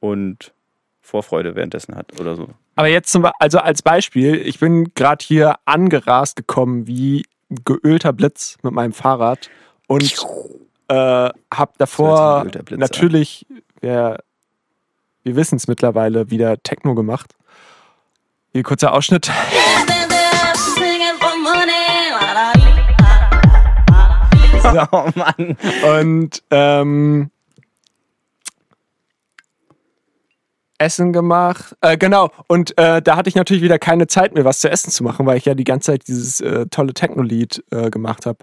und Vorfreude währenddessen hat oder so. Aber jetzt zum Be also als Beispiel, ich bin gerade hier angerast gekommen wie geölter Blitz mit meinem Fahrrad und äh, habe davor natürlich, wir, wir wissen es mittlerweile, wieder Techno gemacht. Hier kurzer Ausschnitt. Oh Mann. Und ähm, Essen gemacht. Äh, genau. Und äh, da hatte ich natürlich wieder keine Zeit mehr, was zu essen zu machen, weil ich ja die ganze Zeit dieses äh, tolle Techno-Lied äh, gemacht habe.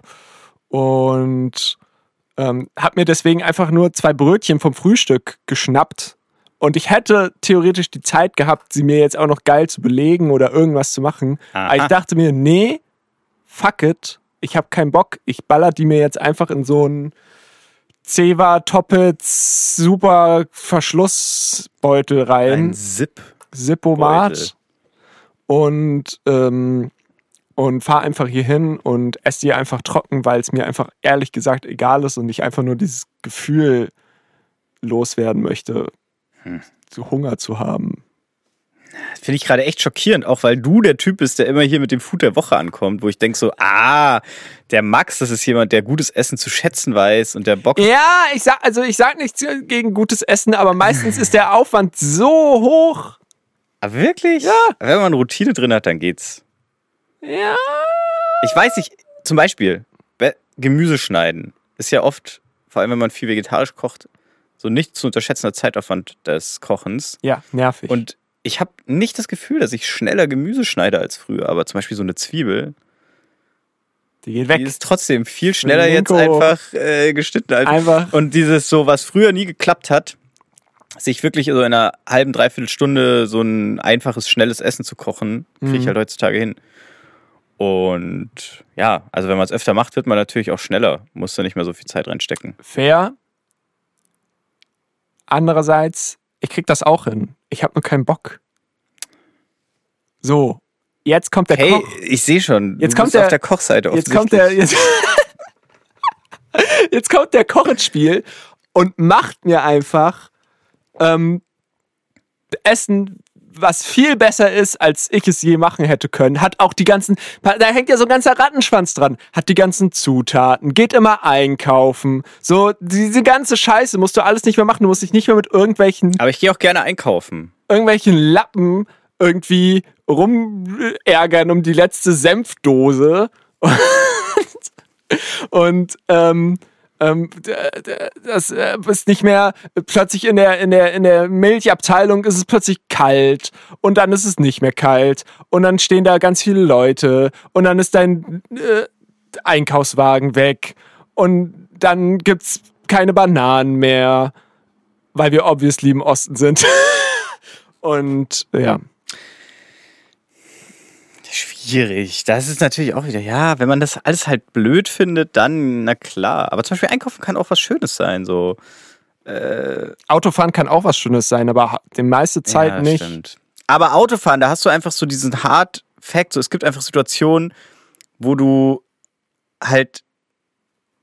Und ähm, habe mir deswegen einfach nur zwei Brötchen vom Frühstück geschnappt. Und ich hätte theoretisch die Zeit gehabt, sie mir jetzt auch noch geil zu belegen oder irgendwas zu machen. Aha. Aber ich dachte mir, nee, fuck it. Ich habe keinen Bock. Ich baller die mir jetzt einfach in so einen Ceva Toppets super Verschlussbeutel rein. Ein Zip. Zippomat. Und, ähm, und fahr einfach hier hin und esse die einfach trocken, weil es mir einfach ehrlich gesagt egal ist und ich einfach nur dieses Gefühl loswerden möchte, Hm. so Hunger zu haben. Das finde ich gerade echt schockierend, auch weil du der Typ bist, der immer hier mit dem Food der Woche ankommt, wo ich denke so, ah, der Max, das ist jemand, der gutes Essen zu schätzen weiß und der Bock Ja, ich sag, also ich sag nichts gegen gutes Essen, aber meistens ist der Aufwand so hoch. Ah, wirklich? Ja. Wenn man eine Routine drin hat, dann geht's. Ja. Ich weiß nicht, zum Beispiel, Be- Gemüse schneiden ist ja oft, vor allem wenn man viel vegetarisch kocht, so nicht zu unterschätzender Zeitaufwand des Kochens. Ja, nervig. Und ich habe nicht das Gefühl, dass ich schneller Gemüse schneide als früher, aber zum Beispiel so eine Zwiebel, die geht weg. die ist trotzdem viel schneller jetzt einfach äh, geschnitten. Als Einfach. Und dieses so, was früher nie geklappt hat, sich wirklich so in einer halben, dreiviertel Stunde so ein einfaches, schnelles Essen zu kochen, kriege ich Mhm. halt heutzutage hin. Und ja, also wenn man es öfter macht, wird man natürlich auch schneller, muss da nicht mehr so viel Zeit reinstecken. Fair. Andererseits, ich krieg das auch hin. Ich habe nur keinen Bock. So, jetzt kommt der Hey, Koch. ich sehe schon. Jetzt du kommt bist der- auf der Kochseite Jetzt kommt der jetzt, jetzt kommt der Koch ins Spiel und macht mir einfach ähm, Essen, was viel besser ist, als ich es je machen hätte können. Hat auch die ganzen, da hängt ja so ein ganzer Rattenschwanz dran. Hat die ganzen Zutaten, geht immer einkaufen. So, diese ganze Scheiße musst du alles nicht mehr machen. Du musst dich nicht mehr mit irgendwelchen Aber ich gehe auch gerne einkaufen. irgendwelchen Lappen irgendwie rumärgern um die letzte Senfdose. Und, und ähm, ähm, das äh, ist nicht mehr plötzlich in der, in, der, in der Milchabteilung ist es plötzlich kalt und dann ist es nicht mehr kalt und dann stehen da ganz viele Leute und dann ist dein äh, Einkaufswagen weg und dann gibt's keine Bananen mehr, weil wir obviously im Osten sind. Und ja. Schwierig. Das ist natürlich auch wieder, ja, wenn man das alles halt blöd findet, dann, na klar. Aber zum Beispiel einkaufen kann auch was Schönes sein, so. Autofahren kann auch was Schönes sein, aber die meiste Zeit ja, nicht. Stimmt. Aber Autofahren, da hast du einfach so diesen Hard Fact, so es gibt einfach Situationen, wo du halt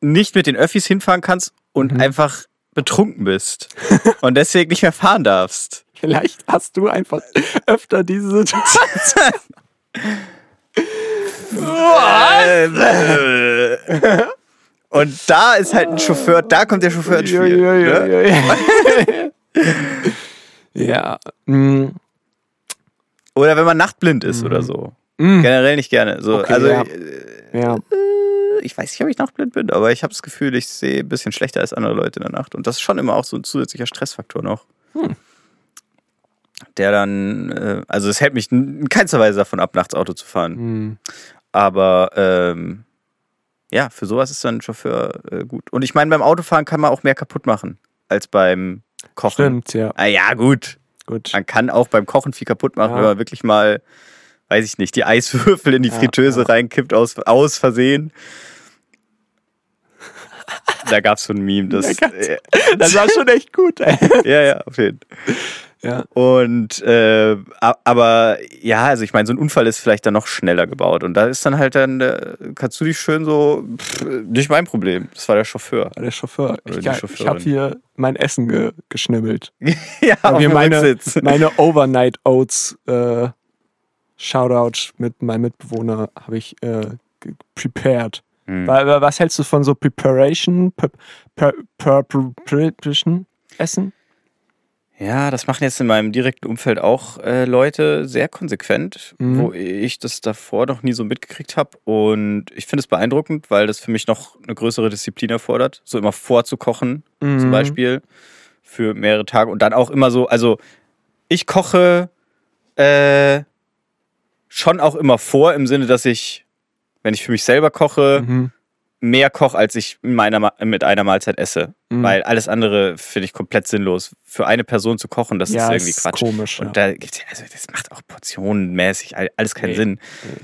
nicht mit den Öffis hinfahren kannst und Mhm. einfach betrunken bist und deswegen nicht mehr fahren darfst. Vielleicht hast du einfach öfter diese Situation. Und da ist halt ein Chauffeur, da kommt der Chauffeur ins Spiel. Ne? ja. mm, Oder wenn man nachtblind ist oder so. Generell nicht gerne. So, Mhm. Okay, also ja. äh, ja. ich weiß nicht, ob ich nachtblind bin, aber ich habe das Gefühl, ich sehe ein bisschen schlechter als andere Leute in der Nacht. Und das ist schon immer auch so ein zusätzlicher Stressfaktor noch. Hm. Der dann, äh, also es hält mich in keinster Weise davon ab, nachts Auto zu fahren. Hm. Aber ähm, ja, für sowas ist dann ein Chauffeur äh, gut. Und ich meine, beim Autofahren kann man auch mehr kaputt machen als beim Kochen. Stimmt, ja. Ah, ja, gut. Gut. Man kann auch beim Kochen viel kaputt machen, Ja. wenn man wirklich mal, weiß ich nicht, die Eiswürfel in die Ja, Fritteuse ja. reinkippt aus, aus Versehen. Da gab es so ein Meme, das. Äh, Das war schon echt gut, ey. ja, ja, auf jeden Fall. Ja. Und äh, aber ja, also ich meine, so ein Unfall ist vielleicht dann noch schneller gebaut. Und da ist dann halt dann, äh, kannst du dich schön so, pff, nicht mein Problem. Das war der Chauffeur. Der Chauffeur. Oder Ich, ich habe hier mein Essen ge geschnibbelt. ja, hier dem meine, Rücksitz. meine Overnight Oats äh, Shoutout mit meinem Mitbewohner habe ich äh, prepared. Hm. Wa- wa- Was hältst du von so Preparation, Preparation Essen? Ja, das machen jetzt in meinem direkten Umfeld auch äh, Leute sehr konsequent, Mhm. wo ich das davor noch nie so mitgekriegt habe. Und ich finde es beeindruckend, weil das für mich noch eine größere Disziplin erfordert, so immer vorzukochen zum Mhm. Beispiel für mehrere Tage und dann auch immer so, also ich koche äh, schon auch immer vor im Sinne, dass ich, wenn ich für mich selber koche, Mhm. Mehr koche, als ich in meiner, mit einer Mahlzeit esse. Mhm. Weil alles andere finde ich komplett sinnlos. Für eine Person zu kochen, das ja, ist irgendwie ist Quatsch. komisch. Und ja. da gibt's ja, also das macht auch portionenmäßig all- alles keinen Nee. Sinn. ist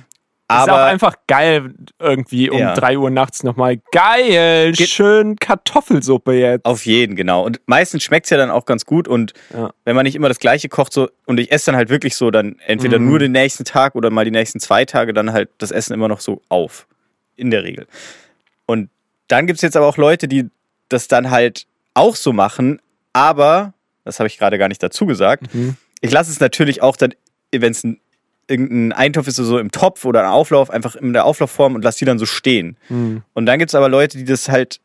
auch Aber einfach geil, irgendwie um Ja. 3 Uhr nachts nochmal. Geil, Geht- schön Kartoffelsuppe jetzt. auf jeden, genau. Und meistens schmeckt es ja dann auch ganz gut. Und Ja. wenn man nicht immer das Gleiche kocht, so und ich esse dann halt wirklich so, dann entweder Mhm. nur den nächsten Tag oder mal die nächsten zwei Tage, dann halt das Essen immer noch so auf. In der Regel. Und dann gibt es jetzt aber auch Leute, die das dann halt auch so machen, aber, das habe ich gerade gar nicht dazu gesagt, Mhm. ich lasse es natürlich auch dann, wenn es ein, irgendein Eintopf ist, so im Topf oder ein Auflauf, einfach in der Auflaufform und lasse die dann so stehen. Mhm. Und dann gibt es aber Leute, die das halt,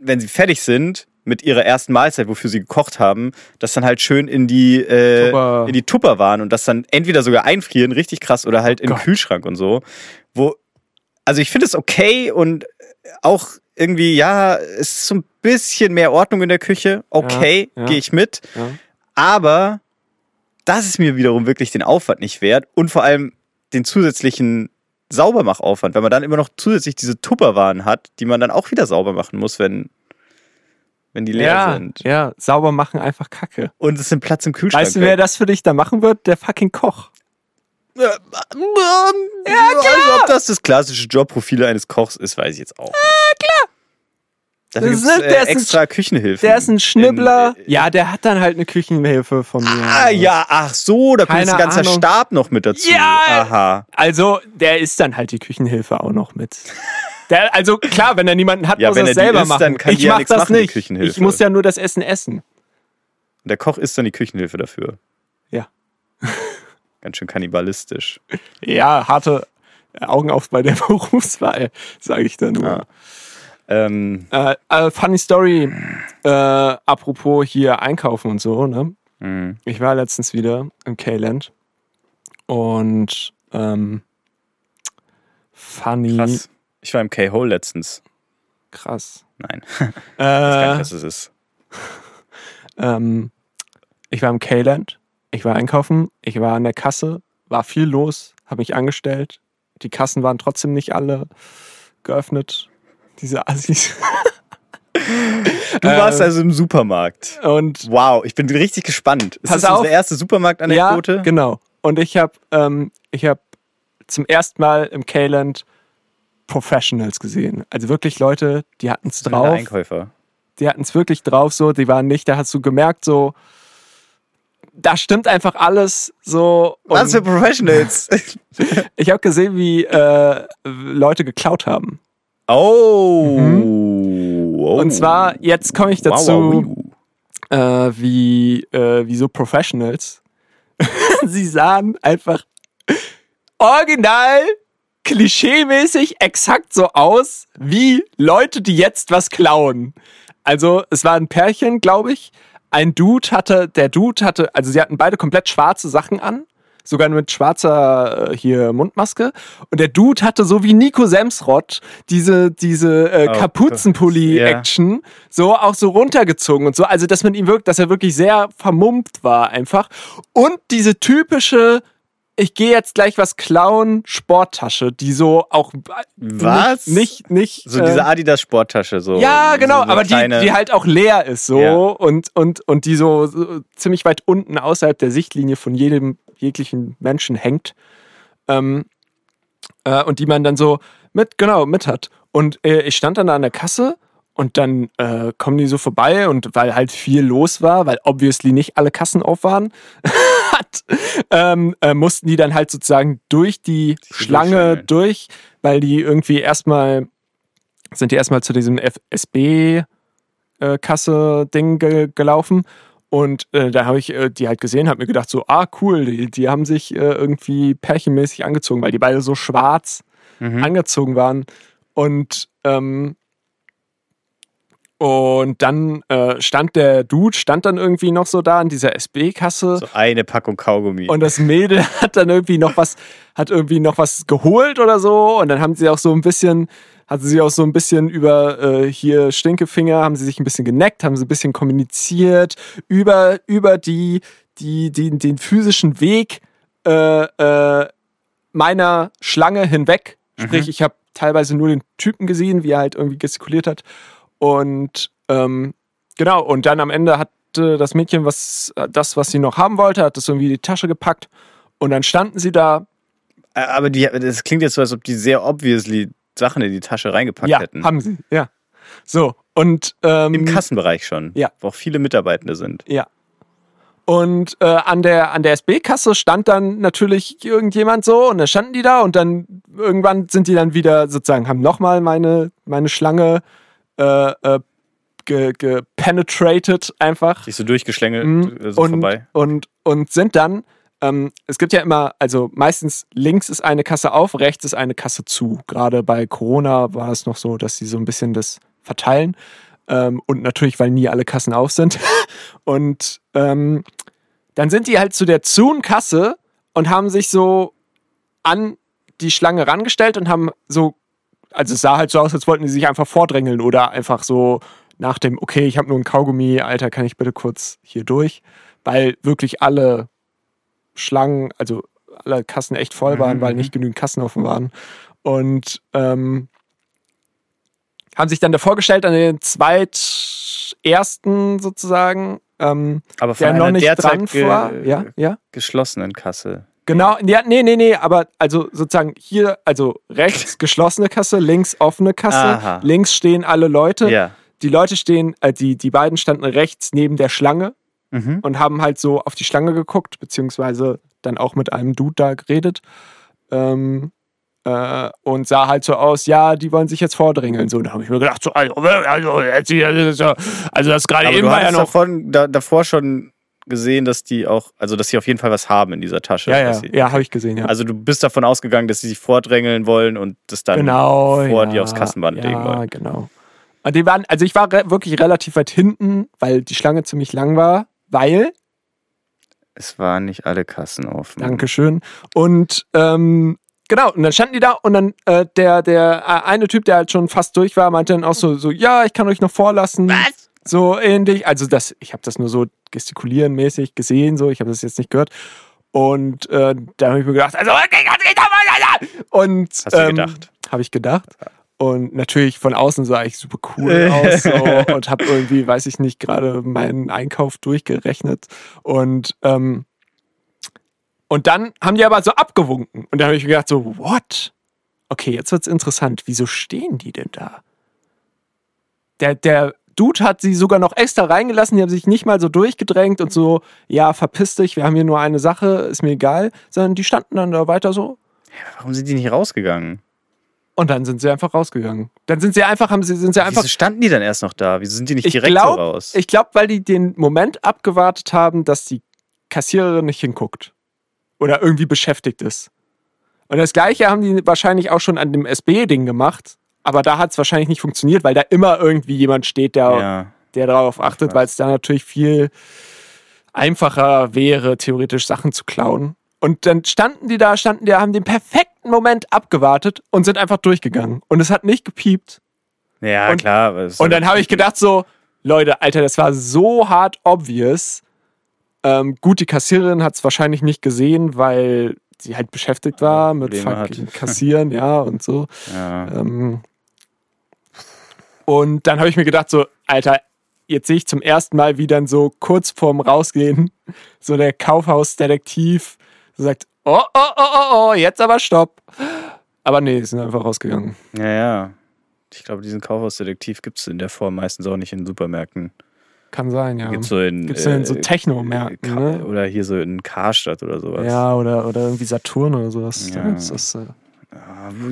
wenn sie fertig sind mit ihrer ersten Mahlzeit, wofür sie gekocht haben, das dann halt schön in die, äh, Tupper. in die Tupper waren und das dann entweder sogar einfrieren, richtig krass, oder halt im Gott. Kühlschrank und so. Wo, also ich finde es okay und auch irgendwie, ja, es ist so ein bisschen mehr Ordnung in der Küche. Okay, Ja, ja. gehe ich mit. Ja. Aber das ist mir wiederum wirklich den Aufwand nicht wert und vor allem den zusätzlichen Saubermachaufwand, wenn man dann immer noch zusätzlich diese Tupperwaren hat, die man dann auch wieder sauber machen muss, wenn, wenn die leer Ja, sind. ja, sauber machen einfach Kacke. Und es sind Platz im Kühlschrank. Weißt du, wer das für dich da machen wird? Der fucking Koch. Ja, klar. Also, ob das das klassische Jobprofil eines Kochs ist, weiß ich jetzt auch. Dafür Das ist- äh, der ist ein extra Küchenhilfe. Der ist ein Schnibbler. In, äh, ja, der hat dann halt eine Küchenhilfe von mir. Ah, ja, ach so, da kommt jetzt ein ganzer Ahnung. Stab noch mit dazu. Ja! Aha. Also, der ist dann halt die Küchenhilfe auch noch mit. Der, also klar, wenn er niemanden hat, Ja, muss wenn er es die selber isst, machen. dann kann ich ja mach nichts das machen, die nicht. Küchenhilfe. Ich muss ja nur das Essen essen. Und der Koch ist dann die Küchenhilfe dafür. Ja. Ganz schön kannibalistisch. Ja, harte Augen auf bei der Berufswahl, sage ich da nur. Ja. Ähm, Äh, äh, funny Story, äh, apropos hier einkaufen und so, ne? mh. Ich war letztens wieder im K-Land und ähm, funny, krass. Ich war im K-Hole letztens. krass. Nein, ich weiß gar Äh, nicht, was es ist. ähm, ich war im K-Land, ich war einkaufen, ich war an der Kasse, war viel los, habe mich angestellt. Die Kassen waren trotzdem nicht alle geöffnet. Diese Assis. Du warst also im Supermarkt. Und Wow, ich bin richtig gespannt. Ist das auf. unsere erste Supermarktanekdote? Ja, genau. Und ich habe ähm, ich hab zum ersten Mal im K-Land Professionals gesehen. Also wirklich Leute, die hatten es drauf. Einkäufer. Die hatten es wirklich drauf, so. Die waren nicht, da hast du gemerkt, so. Da stimmt einfach alles so. Was für Professionals? ich habe gesehen, wie äh, Leute geklaut haben. oh. oh. Und zwar, jetzt komme ich dazu, Wow, wow, äh, wie, äh, wie so Professionals. Sie sahen einfach original, klischeemäßig exakt so aus wie Leute, die jetzt was klauen. Also es war ein Pärchen, glaube ich. Ein Dude hatte, der Dude hatte, also sie hatten beide komplett schwarze Sachen an. Sogar mit schwarzer äh, hier Mundmaske. Und der Dude hatte so wie Nico Semsrott diese, diese äh, Oh Kapuzenpulli-Action so auch so runtergezogen und so. Also, dass man ihm wirkt, dass er wirklich sehr vermummt war einfach. Und diese typische, ich gehe jetzt gleich was klauen, Sporttasche, die so auch Was? nicht, nicht, nicht So äh, diese Adidas Sporttasche so. ja, genau, so aber die, kleine- die halt auch leer ist so Ja. und, und, und die so, so ziemlich weit unten außerhalb der Sichtlinie von jedem jeglichen Menschen hängt. Ähm, äh, und die man dann so mit, genau, mit hat. Und äh, ich stand dann da an der Kasse und dann äh, kommen die so vorbei und weil halt viel los war, weil obviously nicht alle Kassen auf waren, hat, ähm, äh, mussten die dann halt sozusagen durch die Schlange durchschlängeln. durch, weil die irgendwie erstmal sind die erstmal zu diesem FSB-Kasse-Ding ge gelaufen. Und äh, da habe ich äh, die halt gesehen, habe mir gedacht, so, ah, cool, die, die haben sich äh, irgendwie pärchenmäßig angezogen, weil die beide so schwarz Mhm. angezogen waren. Und, ähm, und dann äh, stand der Dude, stand dann irgendwie noch so da in dieser SB-Kasse. So eine Packung Kaugummi. Und das Mädel hat dann irgendwie noch was, hat irgendwie noch was geholt oder so. Und dann haben sie auch so ein bisschen, hat sie auch so ein bisschen über äh, hier Stinkefinger, haben sie sich ein bisschen geneckt, haben sie ein bisschen kommuniziert über, über die, die, die, den physischen Weg äh, äh, meiner Schlange hinweg. Sprich, ich habe teilweise nur den Typen gesehen, wie er halt irgendwie gestikuliert hat. Und ähm, genau, und dann am Ende hatte das Mädchen was, das, was sie noch haben wollte, hat das irgendwie in die Tasche gepackt. Und dann standen sie da. Aber die, das klingt jetzt so, als ob die sehr obviously Sachen in die Tasche reingepackt ja, hätten. haben sie, ja. So, und ähm, Im Kassenbereich schon. Ja. Wo auch viele Mitarbeitende sind. Ja. Und äh, an der, an der SB-Kasse stand dann natürlich irgendjemand so und dann standen die da und dann irgendwann sind die dann wieder sozusagen, haben nochmal meine, meine Schlange äh, äh, ge, gepenetrated einfach. Sich so durchgeschlängelt, Mhm. äh, so und, vorbei. Und, und sind dann, ähm, es gibt ja immer, also meistens links ist eine Kasse auf, rechts ist eine Kasse zu. Gerade bei Corona war es noch so, dass sie so ein bisschen das verteilen. Ähm, und natürlich, weil nie alle Kassen auf sind. und ähm, dann sind die halt zu der zuen Kasse und haben sich so an die Schlange rangestellt und haben so, also es sah halt so aus, als wollten die sich einfach vordrängeln oder einfach so nach dem, okay, ich habe nur ein Kaugummi, Alter, kann ich bitte kurz hier durch? Weil wirklich alle Schlangen, also alle Kassen echt voll waren, Mhm, weil mhm. nicht genügend Kassen offen waren. Und ähm, haben sich dann davor gestellt an den zweitersten sozusagen, ähm, Aber von der noch nicht derzeit dran war. Ja, ja. geschlossenen Kasse. Genau, ja, nee, nee, nee, aber also sozusagen hier, also rechts geschlossene Kasse, links offene Kasse, Aha. links stehen alle Leute, Ja. die Leute stehen, äh, die, die beiden standen rechts neben der Schlange Mhm. und haben halt so auf die Schlange geguckt, beziehungsweise dann auch mit einem Dude da geredet. Ähm, äh, und sah halt so aus, ja, die wollen sich jetzt vordrängeln. So, da habe ich mir gedacht, so, also, also, ja- also das gerade eben war ja noch. davon, da, davor schon gesehen, dass die auch, also dass sie auf jeden Fall was haben in dieser Tasche. Ja, ja, ja, habe ich gesehen, ja. Also du bist davon ausgegangen, dass sie sich vordrängeln wollen und das dann genau. vor ja, dir aufs Kassenband ja, legen wollen. genau. Und die waren, also ich war re wirklich relativ weit hinten, weil die Schlange ziemlich lang war, weil Es waren nicht alle Kassen offen. Dankeschön. Und ähm, genau, und dann standen die da und dann äh, der, der äh, eine Typ, der halt schon fast durch war, meinte dann auch so, so ja, ich kann euch noch vorlassen. Was? So ähnlich. Also das, ich habe das nur so gestikulieren mäßig gesehen, so, ich habe das jetzt nicht gehört. Und äh, da habe ich mir gedacht, also okay! Und Hast du gedacht? Habe ich gedacht. Und natürlich von außen sah ich super cool aus so, und habe irgendwie, weiß ich nicht, gerade meinen Einkauf durchgerechnet. Und, ähm, und dann haben die aber so abgewunken. Und dann habe ich mir gedacht, so, what? Okay, jetzt wird's interessant. Wieso stehen die denn da? Der, der Dude hat sie sogar noch extra reingelassen, die haben sich nicht mal so durchgedrängt und so, ja, verpiss dich, wir haben hier nur eine Sache, ist mir egal, sondern die standen dann da weiter so Warum sind die nicht rausgegangen? und dann sind sie einfach rausgegangen. Dann sind sie einfach, haben sie, sind sie einfach. Wieso standen die dann erst noch da? Wieso sind die nicht Ich direkt glaub- so raus? Ich glaube, weil die den Moment abgewartet haben, dass die Kassiererin nicht hinguckt. Oder irgendwie beschäftigt ist. Und das gleiche haben die wahrscheinlich auch schon an dem SB-Ding gemacht. Aber da hat es wahrscheinlich nicht funktioniert, weil da immer irgendwie jemand steht, der, ja. der darauf achtet, weil es da natürlich viel einfacher wäre, theoretisch Sachen zu klauen. Und dann standen die da, standen die, haben den perfekten Moment abgewartet und sind einfach durchgegangen. Und es hat nicht gepiept. Ja, Und- klar. Und soll- dann habe ich gedacht so, Leute, Alter, das war so hart obvious. Ähm, gut, die Kassiererin hat es wahrscheinlich nicht gesehen, weil sie halt beschäftigt war mit Kassieren, ja, und so. Ja. Ähm, und dann habe ich mir gedacht so, Alter, jetzt sehe ich zum ersten Mal, wie dann so kurz vorm Rausgehen so der Kaufhausdetektiv sagt, oh, oh, oh, oh, oh, jetzt aber stopp. Aber nee, sind einfach rausgegangen. ja, ja. Ich glaube, diesen Kaufhausdetektiv gibt es in der Form meistens auch nicht in Supermärkten. Kann sein, ja. Gibt's so in, Gibt's in so äh, Technomärkten, ne? Oder hier so in Karstadt oder sowas. Ja, oder, oder irgendwie Saturn oder sowas. Ja. Das, äh,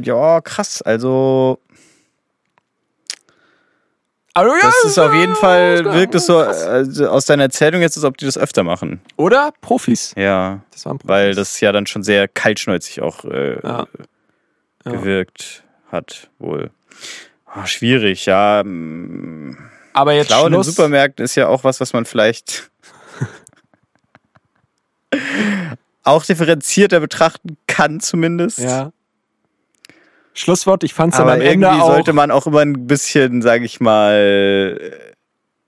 Ja, krass. Also, das ist auf jeden Fall, ja, wirkt es so also aus deiner Erzählung jetzt, als ob die das öfter machen. Oder Profis. Ja, Das waren Profis. weil das ja dann schon sehr kaltschnäuzig auch äh, Ja. Ja. gewirkt hat, wohl. Ah, schwierig, ja. mm, Aber jetzt Klauen in Schluss. Supermärkten ist ja auch was, was man vielleicht auch differenzierter betrachten kann, zumindest. Ja. Schlusswort, ich Aber dann am Ende auch. sollte man auch immer ein bisschen, sage ich mal,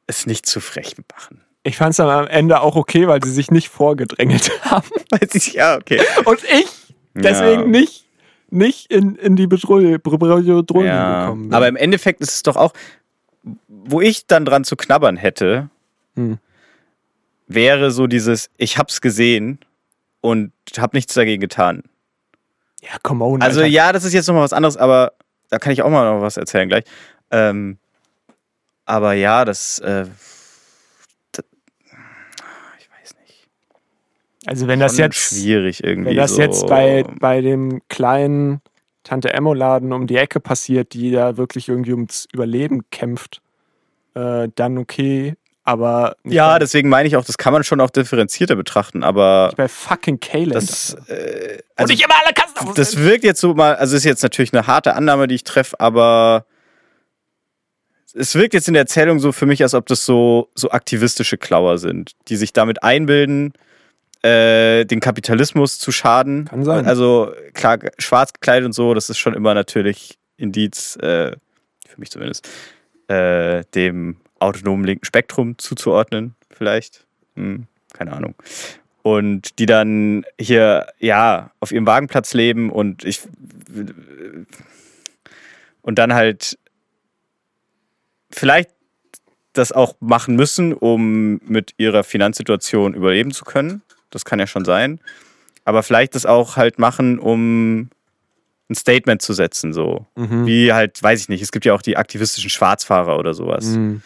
es nicht zu frech machen. Ich fand's dann am Ende auch okay, weil sie sich nicht vorgedrängelt haben. Weiß ich, ja, okay. Und ich deswegen Ja. nicht, nicht in, in die Bedrohung Bedrohung Ja. gekommen bin. Aber im Endeffekt ist es doch auch, wo ich dann dran zu knabbern hätte, Hm. wäre so dieses, ich hab's gesehen und hab nichts dagegen getan. Ja, come on. Also Alter. ja, das ist jetzt nochmal was anderes, aber da kann ich auch mal noch was erzählen gleich. Ähm, aber ja, das, äh, das ich weiß nicht. Also wenn das jetzt, schwierig irgendwie. wenn das so. jetzt bei, bei dem kleinen Tante Emmo-Laden um die Ecke passiert, die da wirklich irgendwie ums Überleben kämpft, äh, dann okay. Aber ja, deswegen meine ich auch, das kann man schon auch differenzierter betrachten, aber bei fucking K-Land. das, äh, Und also, nicht immer alle Kassen auf das wirkt jetzt so mal, also ist jetzt natürlich eine harte Annahme, die ich treffe, aber es wirkt jetzt in der Erzählung so für mich, als ob das so, so aktivistische Klauer sind, die sich damit einbilden, äh, den Kapitalismus zu schaden. Kann sein. Also klar, schwarz gekleidet und so, das ist schon immer natürlich Indiz, äh, für mich zumindest, äh, dem autonomen linken Spektrum zuzuordnen, vielleicht. Hm, keine Ahnung. Und die dann hier, ja, auf ihrem Wagenplatz leben und ich. Und dann halt vielleicht das auch machen müssen, um mit ihrer Finanzsituation überleben zu können. Das kann ja schon sein. Aber vielleicht das auch halt machen, um ein Statement zu setzen, so. Mhm. Wie halt, weiß ich nicht, es gibt ja auch die aktivistischen Schwarzfahrer oder sowas. Mhm.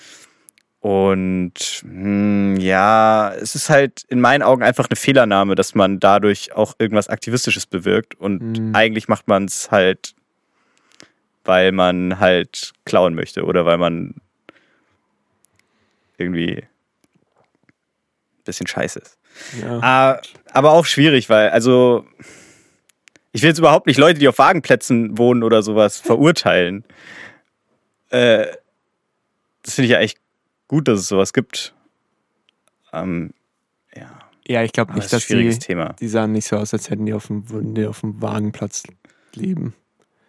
Und hm, ja, es ist halt in meinen Augen einfach eine Fehlernahme, dass man dadurch auch irgendwas Aktivistisches bewirkt. Und Mhm. eigentlich macht man es halt, weil man halt klauen möchte oder weil man irgendwie ein bisschen scheiße ist. Ja. Ah, aber auch schwierig, weil, also, ich will jetzt überhaupt nicht Leute, die auf Wagenplätzen wohnen oder sowas, verurteilen. Äh, das finde ich ja echt gut, dass es sowas gibt. Ähm, ja, ja, ich glaube nicht, das ist ein dass schwieriges die, Thema. die sahen nicht so aus, als hätten die auf dem, würden die auf dem Wagenplatz leben.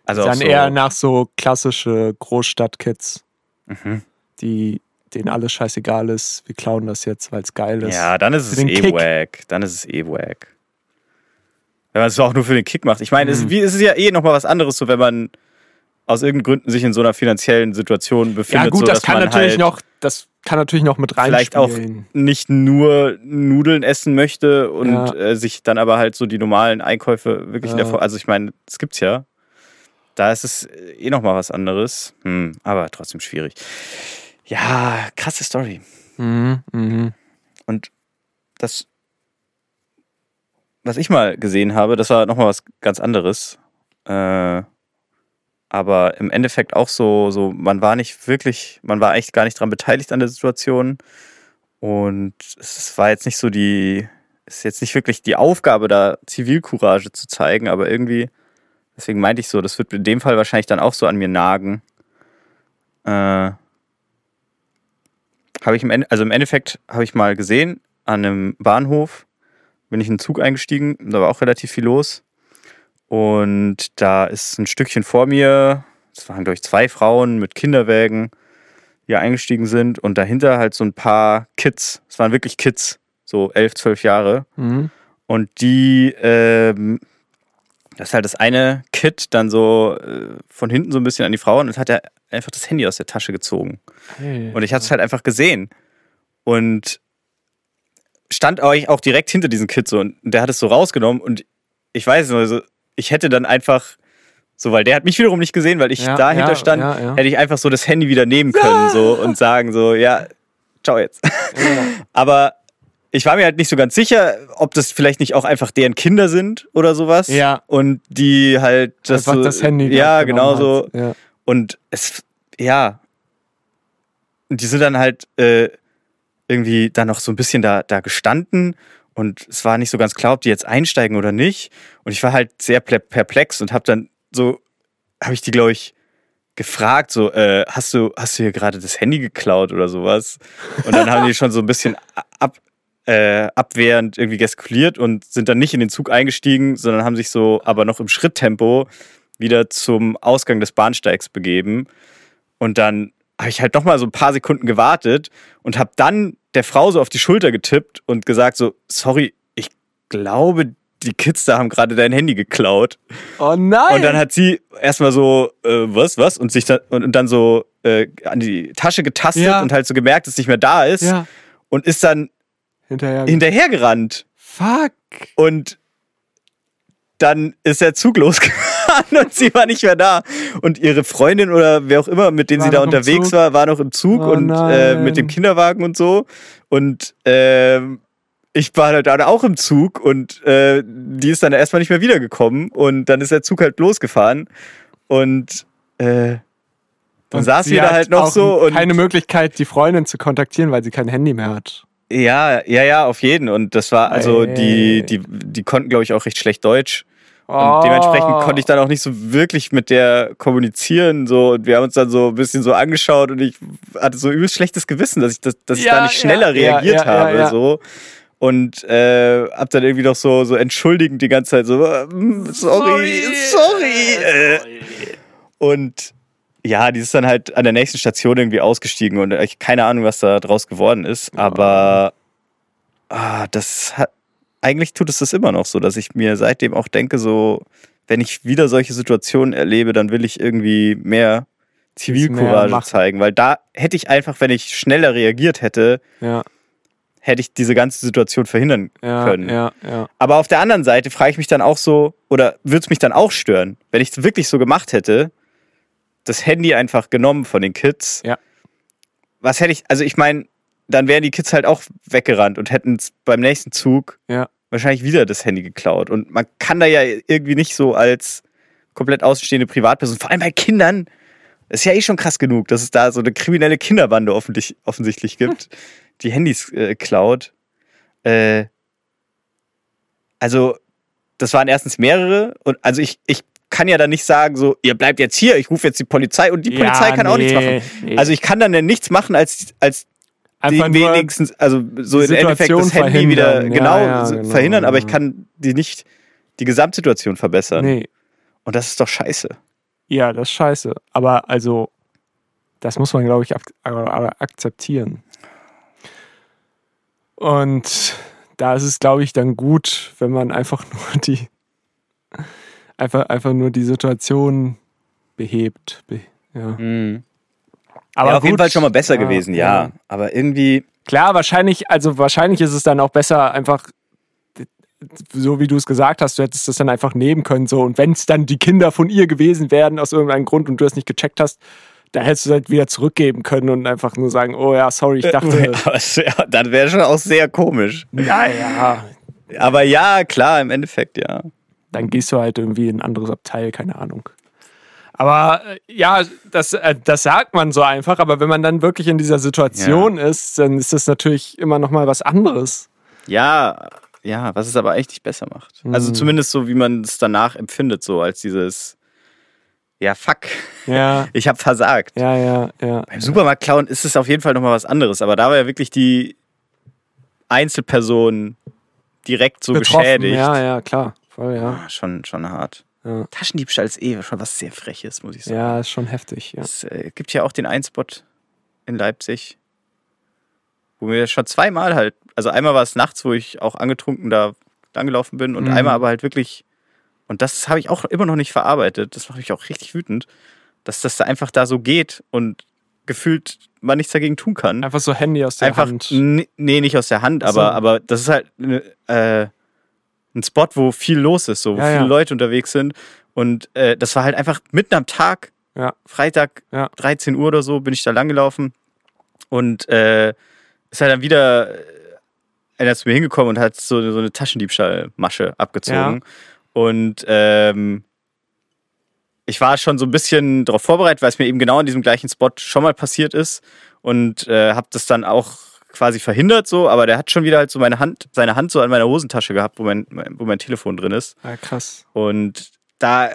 Also Die sahen so, eher nach so klassische Großstadtkids, Mhm. die denen alles scheißegal ist. Wir klauen das jetzt, weil es geil ist. Ja, dann ist es Für den eh Kick. wack. Dann ist es eh wack. Wenn man es auch nur für den Kick macht. Ich meine, es, Mhm. es ist ja eh nochmal was anderes, so wenn man aus irgendeinen Gründen sich in so einer finanziellen Situation befindet. Ja, gut, so, das kann man natürlich halt noch, das kann natürlich noch mit vielleicht auch nicht nur Nudeln essen möchte und Ja. äh, sich dann aber halt so die normalen Einkäufe wirklich in der Ja. Vor Also ich meine, das gibt's ja. Da ist es eh nochmal was anderes. Hm, aber trotzdem schwierig. Ja, krasse Story. Mhm, mhm. Und das, was ich mal gesehen habe, das war nochmal was ganz anderes. Äh, aber im Endeffekt auch so, so, man war nicht wirklich, man war eigentlich gar nicht dran beteiligt an der Situation. Und es war jetzt nicht so die, ist jetzt nicht wirklich die Aufgabe, da Zivilcourage zu zeigen, aber irgendwie, deswegen meinte ich so, das wird in dem Fall wahrscheinlich dann auch so an mir nagen. Äh, habe ich im Ende, also im Endeffekt habe ich mal gesehen, an einem Bahnhof bin ich in den Zug eingestiegen, da war auch relativ viel los. Und da ist ein Stückchen vor mir, es waren, glaube ich, zwei Frauen mit Kinderwägen, die eingestiegen sind. Und dahinter halt so ein paar Kids. Es waren wirklich Kids, so elf, zwölf Jahre. Mhm. Und die, ähm, das ist halt das eine Kid dann so äh, von hinten so ein bisschen an die Frau und hat er einfach das Handy aus der Tasche gezogen. Hey. Und ich hatte es halt einfach gesehen. Und stand euch auch direkt hinter diesem Kid so und der hat es so rausgenommen und ich weiß nur, so, ich hätte dann einfach, so, weil der hat mich wiederum nicht gesehen, weil ich Ja, dahinter ja, stand, ja, ja. hätte ich einfach so das Handy wieder nehmen können so und sagen so, ja, ciao jetzt. Aber ich war mir halt nicht so ganz sicher, ob das vielleicht nicht auch einfach deren Kinder sind oder sowas. Ja. Und die halt das, so, das Handy Ja, genau so. Und es, ja. Und die sind dann halt äh, irgendwie dann noch so ein bisschen da, da gestanden und es war nicht so ganz klar, ob die jetzt einsteigen oder nicht. Und ich war halt sehr ple- perplex und habe dann so, habe ich die, glaube ich, gefragt, so, äh, hast du, hast du hier gerade das Handy geklaut oder sowas? Und dann haben die schon so ein bisschen ab, äh, abwehrend irgendwie gestikuliert und sind dann nicht in den Zug eingestiegen, sondern haben sich so aber noch im Schritttempo wieder zum Ausgang des Bahnsteigs begeben. Und dann habe ich halt noch mal so ein paar Sekunden gewartet und habe dann der Frau so auf die Schulter getippt und gesagt so, sorry, ich glaube, die Kids da haben gerade dein Handy geklaut. Oh nein! Und dann hat sie erstmal so, äh, was, was? Und sich dann, und, und dann so äh, an die Tasche getastet Ja. und halt so gemerkt, dass es nicht mehr da ist. ja, Und ist dann hinterher. hinterhergerannt. Fuck! Und dann ist der Zug losgefahren und sie war nicht mehr da. Und ihre Freundin oder wer auch immer, mit denen War sie da unterwegs Zug? war, war noch im Zug Oh und äh, mit dem Kinderwagen und so. Und ähm, ich war halt dann auch im Zug und äh, die ist dann erstmal nicht mehr wiedergekommen. Und dann ist der Zug halt losgefahren. Und äh, dann Und saß sie da halt noch so und Keine Möglichkeit, die Freundin zu kontaktieren, weil sie kein Handy mehr hat. ja, ja, ja, auf jeden. Und das war also die, die, die konnten glaube ich auch recht schlecht Deutsch. Und Oh. dementsprechend konnte ich dann auch nicht so wirklich mit der kommunizieren. So. Und wir haben uns dann so ein bisschen so angeschaut und ich hatte so übelst schlechtes Gewissen, dass ich, das, dass ich Ja, da nicht schneller ja, reagiert ja, habe. So. Und äh, hab dann irgendwie noch so, so entschuldigend die ganze Zeit so, mm, sorry, sorry. Äh. Und ja, die ist dann halt an der nächsten Station irgendwie ausgestiegen und ich keine Ahnung, was da draus geworden ist. Aber ah, das hat, eigentlich tut es das immer noch so, dass ich mir seitdem auch denke, so, wenn ich wieder solche Situationen erlebe, dann will ich irgendwie mehr Zivilcourage machen. zeigen, weil da hätte ich einfach, wenn ich schneller reagiert hätte, Ja. hätte ich diese ganze Situation verhindern Ja, können. ja, ja. Aber auf der anderen Seite frage ich mich dann auch so, oder würde es mich dann auch stören, wenn ich es wirklich so gemacht hätte, das Handy einfach genommen von den Kids. Ja. Was hätte ich, also ich meine, dann wären die Kids halt auch weggerannt und hätten beim nächsten Zug Ja. wahrscheinlich wieder das Handy geklaut. Und man kann da ja irgendwie nicht so als komplett außenstehende Privatperson, vor allem bei Kindern, ist ja eh schon krass genug, dass es da so eine kriminelle Kinderbande offentlich, offensichtlich gibt, die Handys äh, klaut. Äh, also, das waren erstens mehrere und also ich, ich kann ja dann nicht sagen, so, ihr bleibt jetzt hier, ich rufe jetzt die Polizei und die Ja, Polizei kann auch nichts nee, machen. nee. Also ich kann dann ja nichts machen, als, als Einfach die wenigstens, also so im Endeffekt das Handy wieder. Ja, genau, ja, genau, verhindern, aber ich ja. kann die nicht die Gesamtsituation verbessern. Nee, Und das ist doch scheiße. ja, das ist scheiße. Aber also, das muss man, glaube ich, ak ak akzeptieren. Und da ist es, glaube ich, dann gut, wenn man einfach nur die einfach, einfach nur die Situation behebt. Be ja. Aber auf jeden gut. Fall schon mal besser Ja, gewesen, ja. Aber irgendwie, Klar, wahrscheinlich, also wahrscheinlich ist es dann auch besser, einfach so wie du es gesagt hast, du hättest das dann einfach nehmen können. So. Und wenn es dann die Kinder von ihr gewesen wären, aus irgendeinem Grund und du es nicht gecheckt hast, dann hättest du es halt wieder zurückgeben können und einfach nur sagen, oh ja, sorry, ich dachte. wär, dann wäre schon auch sehr komisch. naja, Aber ja, klar, im Endeffekt, ja. dann gehst du halt irgendwie in ein anderes Abteil, keine Ahnung. Aber äh, ja, das, äh, das sagt man so einfach, aber wenn man dann wirklich in dieser Situation ist, dann ist das natürlich immer noch mal was anderes. Ja, ja, was es aber echt nicht besser macht. Mhm. Also zumindest so, wie man es danach empfindet, so als dieses, ja, fuck, Ja, ich habe versagt. ja, ja, ja. Beim Supermarkt klauen ist es auf jeden Fall nochmal was anderes, aber da war ja wirklich die Einzelperson direkt so Betroffen. geschädigt. Ja, ja, klar. Voll, ja. Ah, Schon, schon hart. Ja. Taschendiebstahl ist eh schon was sehr Freches, muss ich sagen. Ja, ist schon heftig. Ja. Es äh, gibt ja auch den Einspot in Leipzig, wo wir schon zweimal halt, also einmal war es nachts, wo ich auch angetrunken da langgelaufen bin und Mhm. einmal aber halt wirklich, und das habe ich auch immer noch nicht verarbeitet, das macht mich auch richtig wütend, dass das da einfach da so geht und gefühlt man nichts dagegen tun kann. Einfach so Handy aus der einfach, Hand. nee, nicht aus der Hand, Ach so. aber, aber das ist halt äh, ein Spot, wo viel los ist, so, wo Ja, viele ja. Leute unterwegs sind. Und äh, das war halt einfach mitten am Tag, Ja. Freitag, Ja. 13 Uhr oder so, bin ich da langgelaufen. Und äh, ist halt dann wieder äh, einer zu mir hingekommen und hat so, so eine Taschendiebstahlmasche abgezogen. Und ähm, ich war schon so ein bisschen darauf vorbereitet, weil es mir eben genau in diesem gleichen Spot schon mal passiert ist. Und äh, habe das dann auch quasi verhindert so, aber der hat schon wieder halt so meine Hand, seine Hand so an meiner Hosentasche gehabt, wo mein, wo mein Telefon drin ist. Ja, krass. Und da,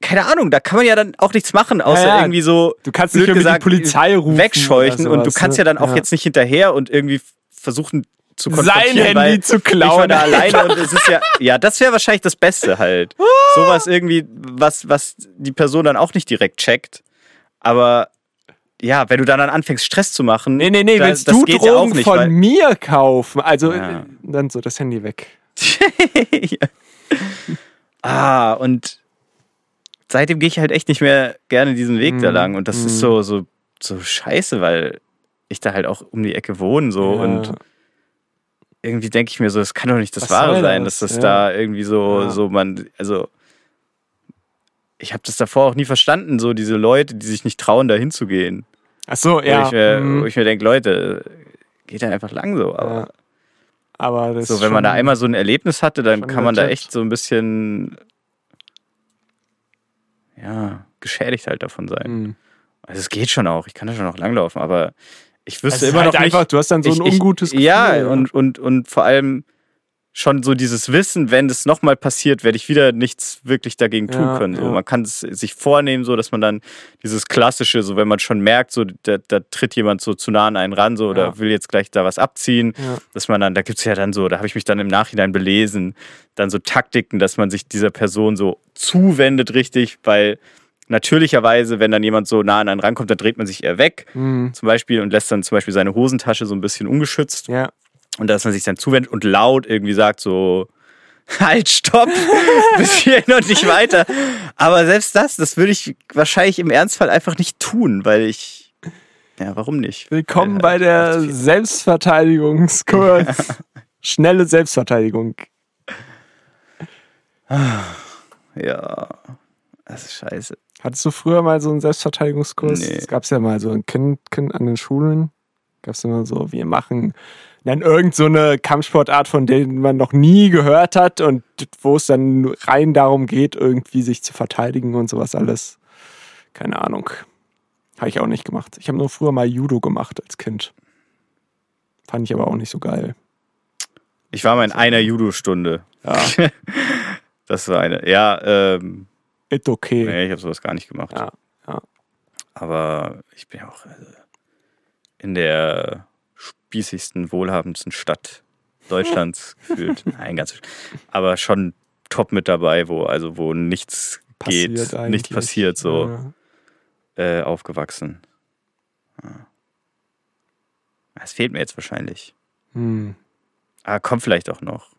keine Ahnung, da kann man ja dann auch nichts machen, außer Ja, ja. irgendwie so Du kannst nicht irgendwie die gesagt, Polizei rufen. wegscheuchen oder und du sowas, kannst ne? ja dann auch Ja. jetzt nicht hinterher und irgendwie versuchen zu Sein konfrontieren, Handy weil zu Ich war klauen. da alleine und es ist ja, ja, das wäre wahrscheinlich das Beste halt. Sowas irgendwie, was, was die Person dann auch nicht direkt checkt. Aber ja, wenn du dann, dann anfängst, Stress zu machen. Nee, nee, nee, da- willst du Drogen ja auch nicht, von mir kaufen? Also Ja. äh, dann so das Handy weg. Ja. Ah, und seitdem gehe ich halt echt nicht mehr gerne diesen Weg da Mhm. lang. Und das ist Mhm. so, so, so scheiße, weil ich da halt auch um die Ecke wohne so und irgendwie denke ich mir so, das kann doch nicht das Was Wahre sein, das? dass das da irgendwie so, so man, also ich habe das davor auch nie verstanden, so diese Leute, die sich nicht trauen, da hinzugehen. Ach so, Wo ja. ich mir, mhm. wo ich mir denke, Leute, geht da einfach lang so. Aber Ja. Aber so, wenn man da einmal so ein Erlebnis hatte, dann kann man da echt so ein bisschen ja, geschädigt halt davon sein. Mhm. Also es geht schon auch, ich kann da schon noch langlaufen, aber ich wüsste ist immer halt noch nicht. einfach, du hast dann so ein ich, ich, ungutes Gefühl. Ja, und, und, und vor allem schon so dieses Wissen, wenn das nochmal passiert, werde ich wieder nichts wirklich dagegen tun Ja, können. So. ja. Man kann es sich vornehmen, so dass man dann dieses klassische, so wenn man schon merkt, so da, da tritt jemand so zu nah an einen ran, so oder Ja. will jetzt gleich da was abziehen, dass man dann, da gibt es ja dann so, da habe ich mich dann im Nachhinein belesen, dann so Taktiken, dass man sich dieser Person so zuwendet richtig, weil natürlicherweise, wenn dann jemand so nah an einen rankommt, dann dreht man sich eher weg, Mhm. zum Beispiel, und lässt dann zum Beispiel seine Hosentasche so ein bisschen ungeschützt. Ja. Und dass man sich dann zuwendet und laut irgendwie sagt so, halt, stopp, bis hierhin und nicht weiter. Aber selbst das, das würde ich wahrscheinlich im Ernstfall einfach nicht tun, weil ich, Ja, warum nicht? Willkommen Äh, bei der macht viel. Selbstverteidigungskurs. Schnelle Selbstverteidigung. Ja, das ist scheiße. Hattest du früher mal so einen Selbstverteidigungskurs? Nee. Es gab ja mal so ein Kind, kind an den Schulen. Gab es immer so, wir machen dann irgend so eine Kampfsportart, von der man noch nie gehört hat und wo es dann rein darum geht, irgendwie sich zu verteidigen und sowas alles. Keine Ahnung. Habe ich auch nicht gemacht. Ich habe nur früher mal Judo gemacht als Kind. Fand ich aber auch nicht so geil. Ich war mal in einer Judo-Stunde. Ja, Das war eine. Ja, ähm, ist okay. nee, ich habe sowas gar nicht gemacht. Ja, ja. Aber ich bin ja auch also, in der spießigsten, wohlhabendsten Stadt Deutschlands gefühlt. Nein, ganz. Aber schon top mit dabei, wo also wo nichts geht, nichts eigentlich. passiert, so Ja. äh, aufgewachsen. Ja. Das fehlt mir jetzt wahrscheinlich. Hm. Aber kommt vielleicht auch noch.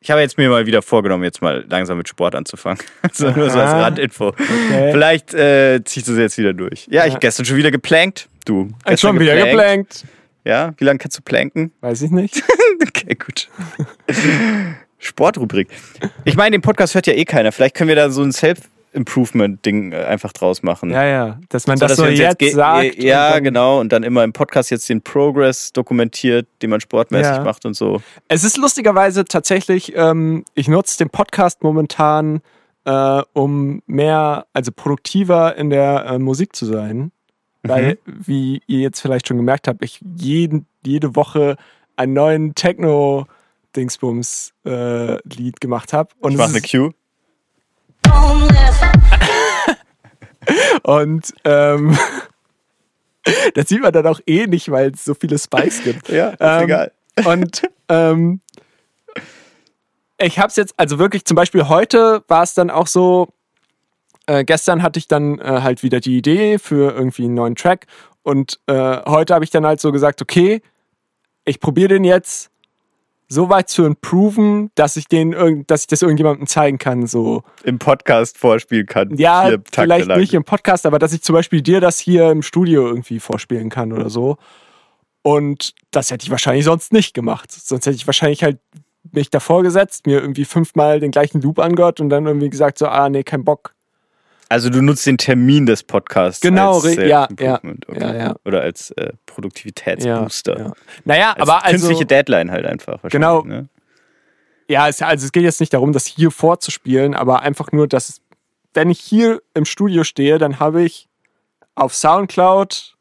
Ich habe jetzt mir mal wieder vorgenommen, jetzt mal langsam mit Sport anzufangen. Also nur so als. Randinfo. Okay. Vielleicht äh, ziehst du es jetzt wieder durch. Ja, ich Ja. gestern schon wieder geplankt. Du. Schon wieder geplankt. Ja, wie lange kannst du planken? Weiß ich nicht. Okay, gut. Sportrubrik. Ich meine, den Podcast hört ja eh keiner. Vielleicht können wir da so ein Self-Improvement-Ding äh, einfach draus machen. Ja, ja. Dass man So, das dass so jetzt ge- sagt. Ja, und genau. Und dann immer im Podcast jetzt den Progress dokumentiert, den man sportmäßig Ja. macht und so. Es ist lustigerweise tatsächlich, ähm, ich nutze den Podcast momentan, äh, um mehr, also produktiver in der äh, Musik zu sein. Weil, wie ihr jetzt vielleicht schon gemerkt habt, ich jeden, jede Woche einen neuen Techno-Dingsbums-Lied gemacht habe. Und, Ich mach es eine Cue. Und ähm, das sieht man dann auch eh nicht, weil es so viele Spikes gibt. Ja, ist Ähm, egal. Und ähm, ich habe es jetzt, also wirklich zum Beispiel heute war es dann auch so, äh, gestern hatte ich dann äh, halt wieder die Idee für irgendwie einen neuen Track und äh, heute habe ich dann halt so gesagt, okay, ich probiere den jetzt so weit zu improven, dass ich den dass ich das irgendjemandem zeigen kann, so. Im Podcast vorspielen kann. Ja, vielleicht lang. nicht im Podcast, aber dass ich zum Beispiel dir das hier im Studio irgendwie vorspielen kann oder so. Und das hätte ich wahrscheinlich sonst nicht gemacht. Sonst hätte ich wahrscheinlich halt mich davor gesetzt, mir irgendwie fünfmal den gleichen Loop angehört und dann irgendwie gesagt so, ah, nee, kein Bock. Also du nutzt den Termin des Podcasts Genau, als re- ja, Self-Improvement, ja, ja, ja. Oder als äh, Produktivitätsbooster. Ja. Naja, Als aber also, künstliche Deadline halt einfach. Genau. Ne? ja, es, also es geht jetzt nicht darum, das hier vorzuspielen, aber einfach nur, dass, wenn ich hier im Studio stehe, dann habe ich auf Soundcloud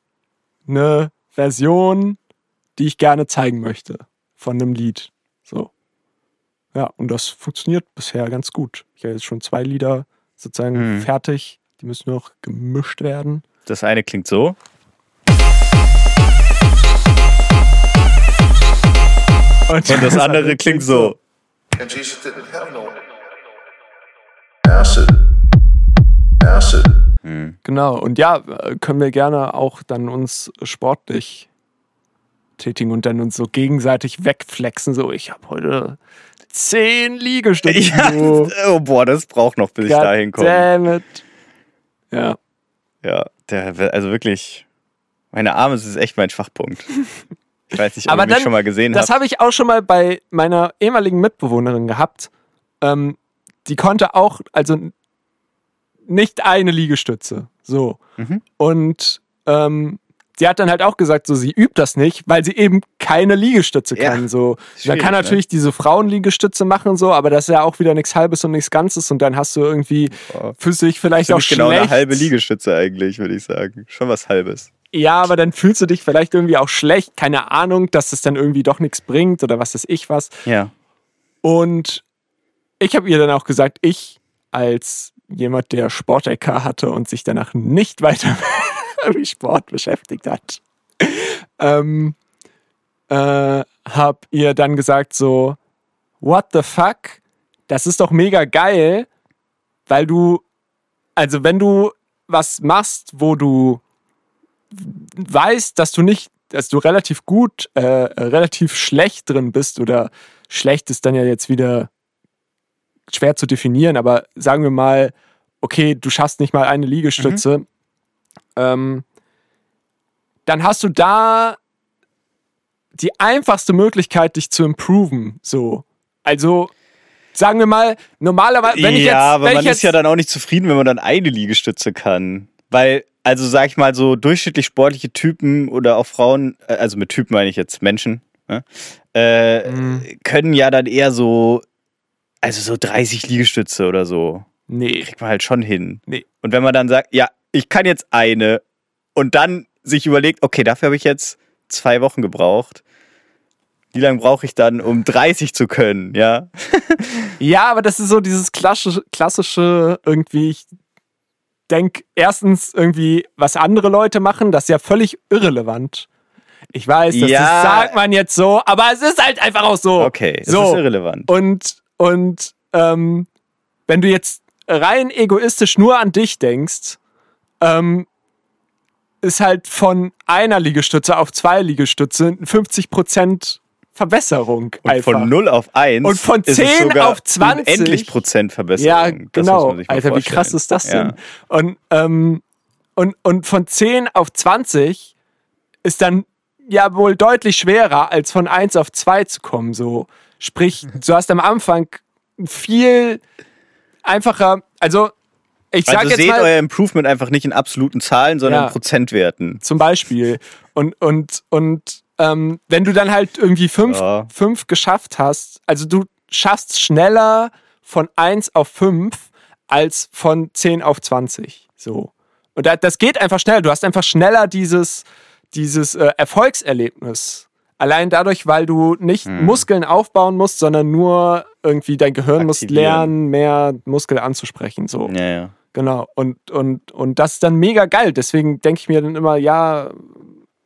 eine Version, die ich gerne zeigen möchte von einem Lied. So. Ja, und das funktioniert bisher ganz gut. Ich habe jetzt schon zwei Lieder sozusagen Mhm. fertig. Die müssen noch gemischt werden. Das eine klingt so. Und, Und das andere klingt so. And Jesus didn't have no acid. Acid. Genau, und ja, können wir gerne auch dann uns sportlich tätigen und dann uns so gegenseitig wegflexen. So, ich habe heute zehn Liegestütze. Ja, oh boah, das braucht noch, bis ich God dahin komme. damn it. Ja, Ja, der, also wirklich, meine Arme ist echt mein Schwachpunkt. Ich weiß nicht, ob Aber mich dann- schon mal gesehen das habt. habe ich auch schon mal bei meiner ehemaligen Mitbewohnerin gehabt. Ähm, die konnte auch, also nicht eine Liegestütze. So. Mhm. Und ähm, sie hat dann halt auch gesagt, so sie übt das nicht, weil sie eben keine Liegestütze Ja, kann. So. Man kann ne? natürlich diese Frauenliegestütze machen, so, aber das ist ja auch wieder nichts Halbes und nichts Ganzes und dann hast du irgendwie, Boah. fühlst du dich vielleicht auch Ziemlich genau schlecht. eine halbe Liegestütze eigentlich, würde ich sagen. Schon was Halbes. Ja, aber dann fühlst du dich vielleicht irgendwie auch schlecht, keine Ahnung, dass es dann irgendwie doch nichts bringt oder was weiß ich was. Ja. Und ich habe ihr dann auch gesagt, ich als jemand, der Sport-LK hatte und sich danach nicht weiter mit Sport beschäftigt hat, ähm, äh, habe ihr dann gesagt so, what the fuck, das ist doch mega geil, weil du, also wenn du was machst, wo du weißt, dass du nicht, dass du relativ gut, äh, relativ schlecht drin bist oder schlecht ist dann ja jetzt wieder schwer zu definieren, aber sagen wir mal, okay, du schaffst nicht mal eine Liegestütze, ähm, dann hast du da die einfachste Möglichkeit, dich zu improven. So. Also, sagen wir mal, normalerweise, wenn ich jetzt. ja, aber man jetzt, ist ja dann auch nicht zufrieden, wenn man dann eine Liegestütze kann. Weil, also sag ich mal, so durchschnittlich sportliche Typen oder auch Frauen, äh, also mit Typen meine ich jetzt Menschen, ne, äh, Mhm. können ja dann eher so, also so 30 Liegestütze oder so. Nee. Kriegt man halt schon hin. Nee. Und wenn man dann sagt, ja, ich kann jetzt eine und dann sich überlegt, okay, dafür habe ich jetzt zwei Wochen gebraucht. Wie lange brauche ich dann, um 30 zu können, ja? Ja, aber das ist so dieses klassische, klassische irgendwie, ich denke erstens irgendwie, was andere Leute machen, das ist ja völlig irrelevant. Ich weiß, das, Ja. das sagt man jetzt so, aber es ist halt einfach auch so. Okay, das so. ist irrelevant. Und, und ähm, wenn du jetzt rein egoistisch nur an dich denkst, ähm, ist halt von einer Liegestütze auf zwei Liegestütze 50% Verbesserung Und einfach. von 0 auf 1 Und von ist 10 es sogar auf 20. unendlich Prozent Verbesserung. Ja, Das muss genau. man sich mal Alter, wie krass ist das denn? Ja. Und, ähm, und, und von 10 auf 20 ist dann ja wohl deutlich schwerer, als von 1 auf 2 zu kommen. So. Sprich, du hast am Anfang viel einfacher, also ich sag Also jetzt seht mal euer Improvement einfach nicht in absoluten Zahlen, sondern Ja. in Prozentwerten. zum Beispiel. Und, und, und ähm, wenn du dann halt irgendwie fünf, Ja. fünf geschafft hast, also du schaffst schneller von 1 auf 5 als von 10 auf 20. So. Und da, das geht einfach schneller. Du hast einfach schneller dieses, dieses äh, Erfolgserlebnis. Allein dadurch, weil du nicht Hm. Muskeln aufbauen musst, sondern nur irgendwie dein Gehirn muss lernen, mehr Muskel anzusprechen. So. Ja, ja. Genau. Und, und, und das ist dann mega geil. Deswegen denke ich mir dann immer, ja,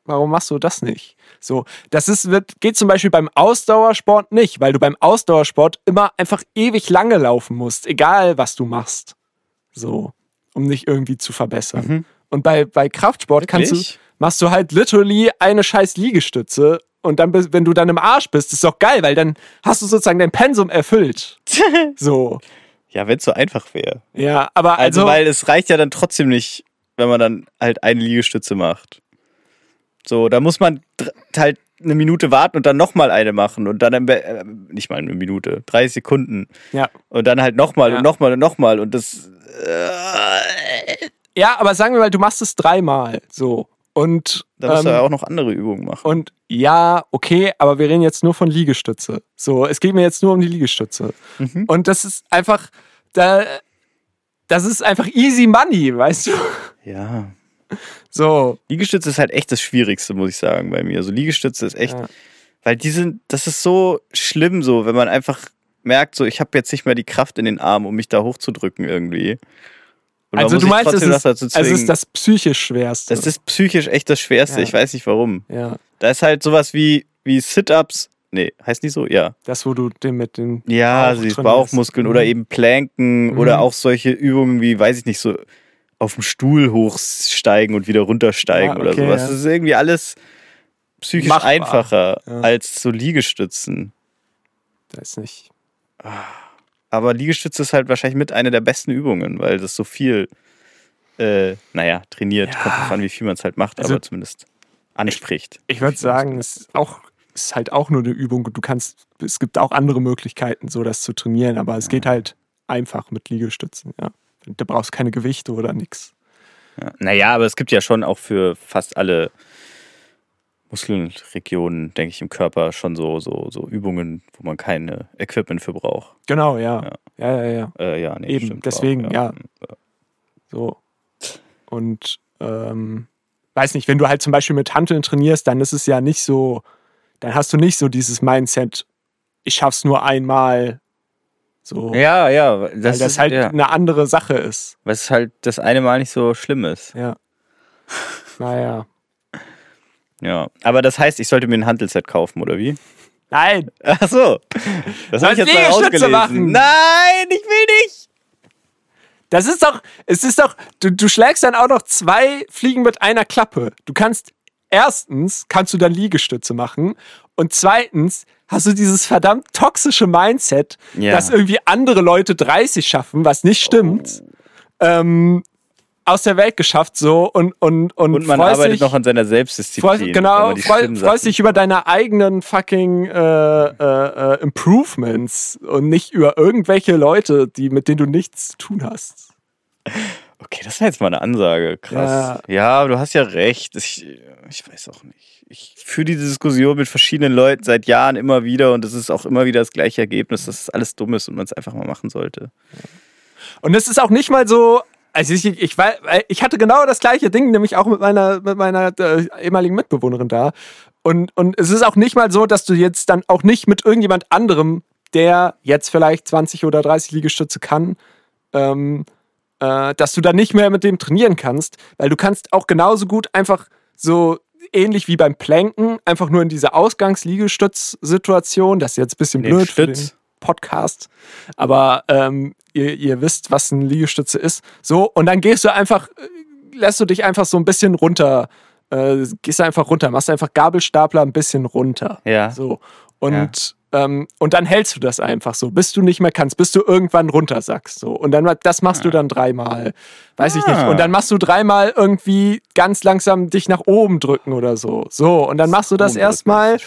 warum machst du das nicht? So, das ist, wird, geht zum Beispiel beim Ausdauersport nicht, weil du beim Ausdauersport immer einfach ewig lange laufen musst, egal was du machst. So, um dich irgendwie zu verbessern. Und bei, bei Kraftsport kannst du, Mhm. Wirklich? machst du halt literally eine scheiß Liegestütze und dann, bist- wenn du dann im Arsch bist, ist doch geil, weil dann hast du sozusagen dein Pensum erfüllt. So, Ja, wenn es so einfach wäre. ja, aber Also, also, weil es reicht ja dann trotzdem nicht, wenn man dann halt eine Liegestütze macht. So, da muss man halt eine Minute warten und dann nochmal eine machen und dann äh, nicht mal eine Minute, 30 Sekunden ja. und dann halt nochmal Ja. und nochmal und nochmal und das Ja, aber sagen wir mal, du machst es dreimal so. Und, da musst du ähm, ja auch noch andere Übungen machen. und ja, okay, aber wir reden jetzt nur von Liegestütze. So, es geht mir jetzt nur um die Liegestütze. Mhm. Und das ist einfach, da, das ist einfach easy money, weißt du? Ja. So, Liegestütze ist halt echt das Schwierigste, muss ich sagen, bei mir. Also Liegestütze ist echt, Ja. weil die sind, das ist so schlimm so, wenn man einfach merkt, so ich habe jetzt nicht mehr die Kraft in den Armen, um mich da hochzudrücken irgendwie. Und also du meinst, es ist, es zwingen. ist das psychisch Schwerste. das ist psychisch echt das Schwerste. Ja. Ich weiß nicht warum. ja, Da ist halt sowas wie, wie Sit-Ups. Nee, heißt nicht so? Ja. das, wo du den mit den Ja, Bauch also. Bauchmuskeln oder Mhm. eben Planken Mhm. oder auch solche Übungen wie, weiß ich nicht, so auf dem Stuhl hochsteigen und wieder runtersteigen Ja, oder okay, sowas. ja. Das ist irgendwie alles psychisch Machbar. einfacher Ja. als so Liegestützen. Weiß nicht. Aber Liegestütze ist halt wahrscheinlich mit einer der besten Übungen, weil das so viel, äh, naja, trainiert. Kommt drauf an, wie viel man es halt macht, Also- aber zumindest anspricht. Ich würde sagen, es ist auch ist halt auch nur eine Übung. Du kannst, es gibt auch andere Möglichkeiten, so das zu trainieren, aber es geht halt einfach mit Liegestützen, ja. Da brauchst keine Gewichte oder nix. Ja. Naja, aber es gibt ja schon auch für fast alle Muskelregionen, denke ich, im Körper schon so, so, so Übungen, wo man keine Equipment für braucht. Genau, ja. Ja, ja, ja. Äh, ja, nee, Eben, deswegen, auch, ja. So. Und ähm, weiß nicht, wenn du halt zum Beispiel mit Hanteln trainierst, dann ist es ja nicht so, dann hast du nicht so dieses Mindset, ich schaff's nur einmal. So. Ja, ja, weil das, das ist halt ja, eine andere Sache ist. was halt das eine Mal nicht so schlimm ist. Ja. Naja. Ja, aber das heißt, ich sollte mir ein Handelset kaufen, oder wie? Nein, Ach so. Das habe ich jetzt mal ausgelesen. machen. Nein, ich will nicht. Das ist doch, es ist doch, du, du schlägst dann auch noch zwei Fliegen mit einer Klappe. Du kannst, erstens kannst du dann Liegestütze machen und zweitens hast du dieses verdammt toxische Mindset, Ja. dass irgendwie andere Leute 30 schaffen, was nicht stimmt. Ähm, aus der Welt geschafft so und und und, Und man arbeitet dich, noch an seiner Selbstdisziplin. genau freu, schlimmen freust dich über deine eigenen fucking äh, äh, äh, Improvements und nicht über irgendwelche Leute, die mit denen du nichts zu tun hast. Okay, das war jetzt mal eine Ansage. Krass. Ja, aber du hast ja recht. Ich, ich weiß auch nicht. Ich führe diese Diskussion mit verschiedenen Leuten seit Jahren immer wieder und es ist auch immer wieder das gleiche Ergebnis, dass es alles dumm ist und man es einfach mal machen sollte. Und es ist auch nicht mal so. Also ich, ich, ich hatte genau das gleiche Ding, nämlich auch mit meiner, mit meiner äh, ehemaligen Mitbewohnerin da. Und, und es ist auch nicht mal so, dass du jetzt dann auch nicht mit irgendjemand anderem, der jetzt vielleicht 20 oder 30 Liegestütze kann, ähm, äh, dass du dann nicht mehr mit dem trainieren kannst, weil du kannst auch genauso gut einfach so ähnlich wie beim Planken, einfach nur in dieser Ausgangsliegestütz-Situation, das ist jetzt ein bisschen blöd für den Podcast, aber ähm, ihr, ihr wisst, was ein Liegestütze ist. So, und dann gehst du einfach, äh, lässt du dich einfach so ein bisschen runter, äh, gehst einfach runter, machst einfach Gabelstapler ein bisschen runter. Ja. So. Und, ähm, und dann hältst du das einfach so, bis du nicht mehr kannst, bis du irgendwann runtersackst. So. Und dann das machst du dann dreimal. Weiß ich nicht. Ah. Und dann machst du dreimal irgendwie ganz langsam dich nach oben drücken oder so. So. Und dann machst du das erstmal.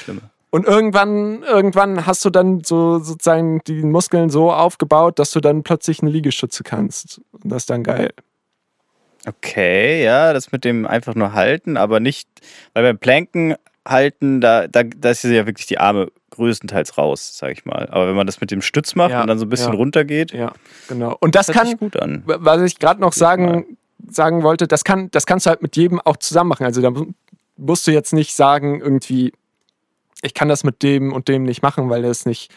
Und irgendwann, irgendwann hast du dann so sozusagen die Muskeln so aufgebaut, dass du dann plötzlich eine Liegestütze kannst. Und das ist dann geil. Okay, ja, das mit dem einfach nur halten, aber nicht, weil beim Planken halten, da, da, da ist ja wirklich die Arme größtenteils raus, sag ich mal. Aber wenn man das mit dem Stütz macht Ja, und dann so ein bisschen ja. runtergeht, Ja, genau. Und das das kann, gut an. was ich gerade noch sagen, sagen wollte, das, kann, das kannst du halt mit jedem auch zusammen machen. Also da mu- musst du jetzt nicht sagen, irgendwie, ich kann das mit dem und dem nicht machen, weil er es nicht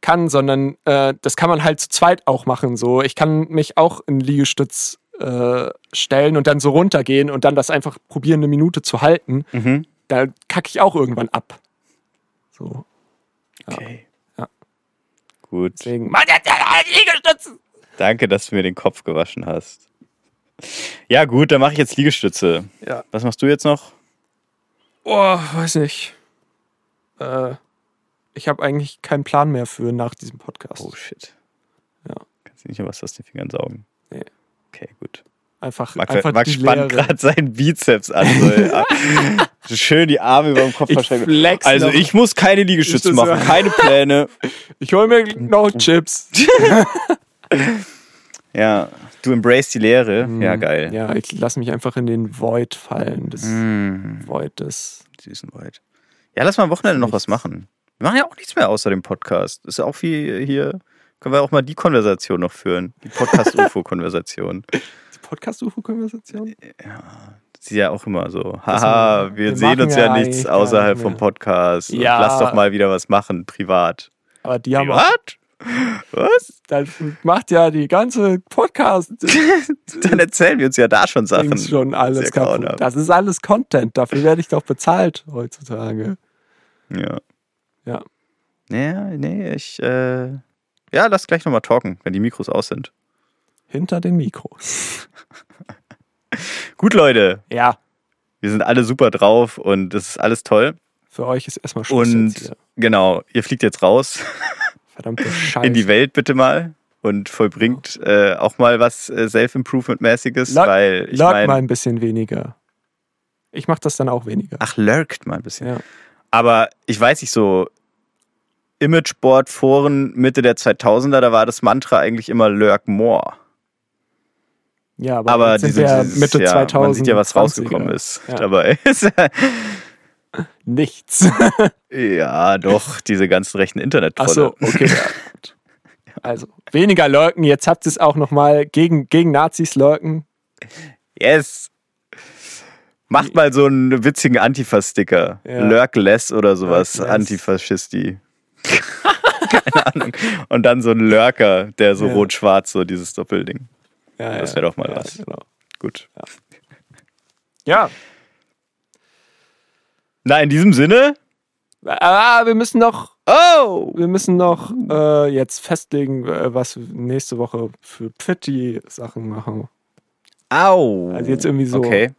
kann, sondern äh, das kann man halt zu zweit auch machen. So, ich kann mich auch in Liegestütz äh, stellen und dann so runtergehen und dann das einfach probieren, eine Minute zu halten. Mhm. Da kacke ich auch irgendwann ab. So, Okay. Ja. Gut. deswegen. Mann, jetzt Liegestütz! Danke, dass du mir den Kopf gewaschen hast. Ja, gut, dann mache ich jetzt Liegestütze. Ja. Was machst du jetzt noch? Oh, weiß nicht. Äh, ich habe eigentlich keinen Plan mehr für nach diesem Podcast. Oh shit. Ja. Kannst du nicht noch was aus den Fingern saugen? Nee. Okay, gut. Einfach, Max, einfach Max spannt gerade seinen Bizeps an. So, schön die Arme über dem Kopf flex Also noch. ich muss keine Liegestütze machen, keine Pläne. Ich hole mir noch Chips. Ja, du embrace die Leere. Ja, geil. Mhm. Ja, ich lasse mich einfach in den Void fallen. Das Mm, Void des. süßen Wald. Ja, lass mal am Wochenende noch was machen. Wir machen ja auch nichts mehr außer dem Podcast. Ist ja auch viel hier. Können wir auch mal die Konversation noch führen. Die Podcast-UFO-Konversation. Die Podcast-UFO-Konversation? Sie ist ja auch immer so. Haha, wir- wir, sehen uns ja ja nichts außerhalb vom. Podcast. Ja. Lass doch mal wieder was machen, privat. Aber die haben Privat? Was? das macht ja die ganze podcast Dann erzählen wir uns ja da schon Sachen. Dings schon alles kaputt. Das ist alles Content. Dafür werde ich doch bezahlt heutzutage. Ja. Ja. Ja, nee, ich, äh, ja, lass gleich nochmal talken, wenn die Mikros aus sind. Hinter den Mikros. Gut, Leute, Ja, wir sind alle super drauf und das ist alles toll. für euch ist erstmal Schluss Und genau, ihr fliegt jetzt raus Verdammte Scheiße. in die Welt bitte mal und vollbringt äh, auch mal was äh, Self-Improvement-mäßiges, weil ich Lurk mal ein bisschen weniger. Ich mache das dann auch weniger. ach, lurkt mal ein bisschen. Ja. Aber ich weiß nicht so, Imageboard-Foren Mitte der 2000er, da war das Mantra eigentlich immer Lurk More. Ja, aber, Aber sind diese, dieses, Mitte ja, 2000. man sieht ja, was rausgekommen ist Ja. dabei. Nichts. ja, doch, diese ganzen rechten Internet-Trolle. Achso, okay. Ja. Also, weniger lurken. Jetzt habt ihr es auch nochmal gegen, gegen Nazis lurken. Yes. Macht mal so einen witzigen Antifa-Sticker. Ja. Lurkless oder sowas. Lurkless. Antifaschisti. Keine Ahnung. Und dann so ein Lurker, der so Ja. rot-schwarz, so dieses Doppelding. Ja, Das ja, wäre doch mal ja, was. Genau. Gut. Ja, Na, in diesem Sinne. ah, wir müssen noch, Oh! wir müssen noch äh, jetzt festlegen, äh, was wir nächste Woche für Pretty-Sachen machen. Au! Also jetzt irgendwie so. Okay.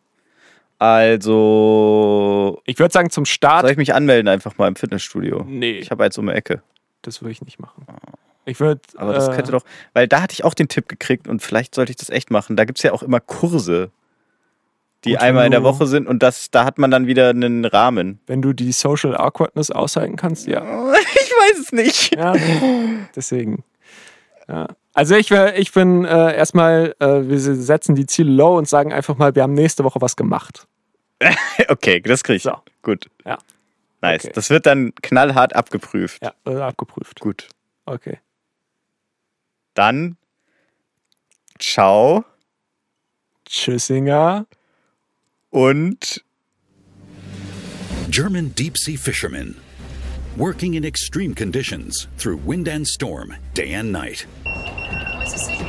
Also. Ich würde sagen, zum Start. Soll ich mich anmelden einfach mal im Fitnessstudio? nee, Ich habe eins um die Ecke. das würde ich nicht machen. Ich würde. Aber das äh, könnte doch, weil da hatte ich auch den Tipp gekriegt und vielleicht sollte ich das echt machen. Da gibt es ja auch immer Kurse, die Gut, einmal in der Woche sind und das, da hat man dann wieder einen Rahmen. Wenn du die Social Awkwardness aushalten kannst, ja. Ich weiß es nicht. Ja, deswegen. Ja. Also ich, ich bin äh, erstmal, äh, wir setzen die Ziele low und sagen einfach mal, wir haben nächste Woche was gemacht. Okay, das krieg ich. So. Gut. Ja. Nice. Okay. Das wird dann knallhart abgeprüft. Ja, äh, abgeprüft. Gut. Okay. Dann ciao Tschüssinger. und German deep sea fishermen working in extreme conditions through wind and storm, day and night. What's it say?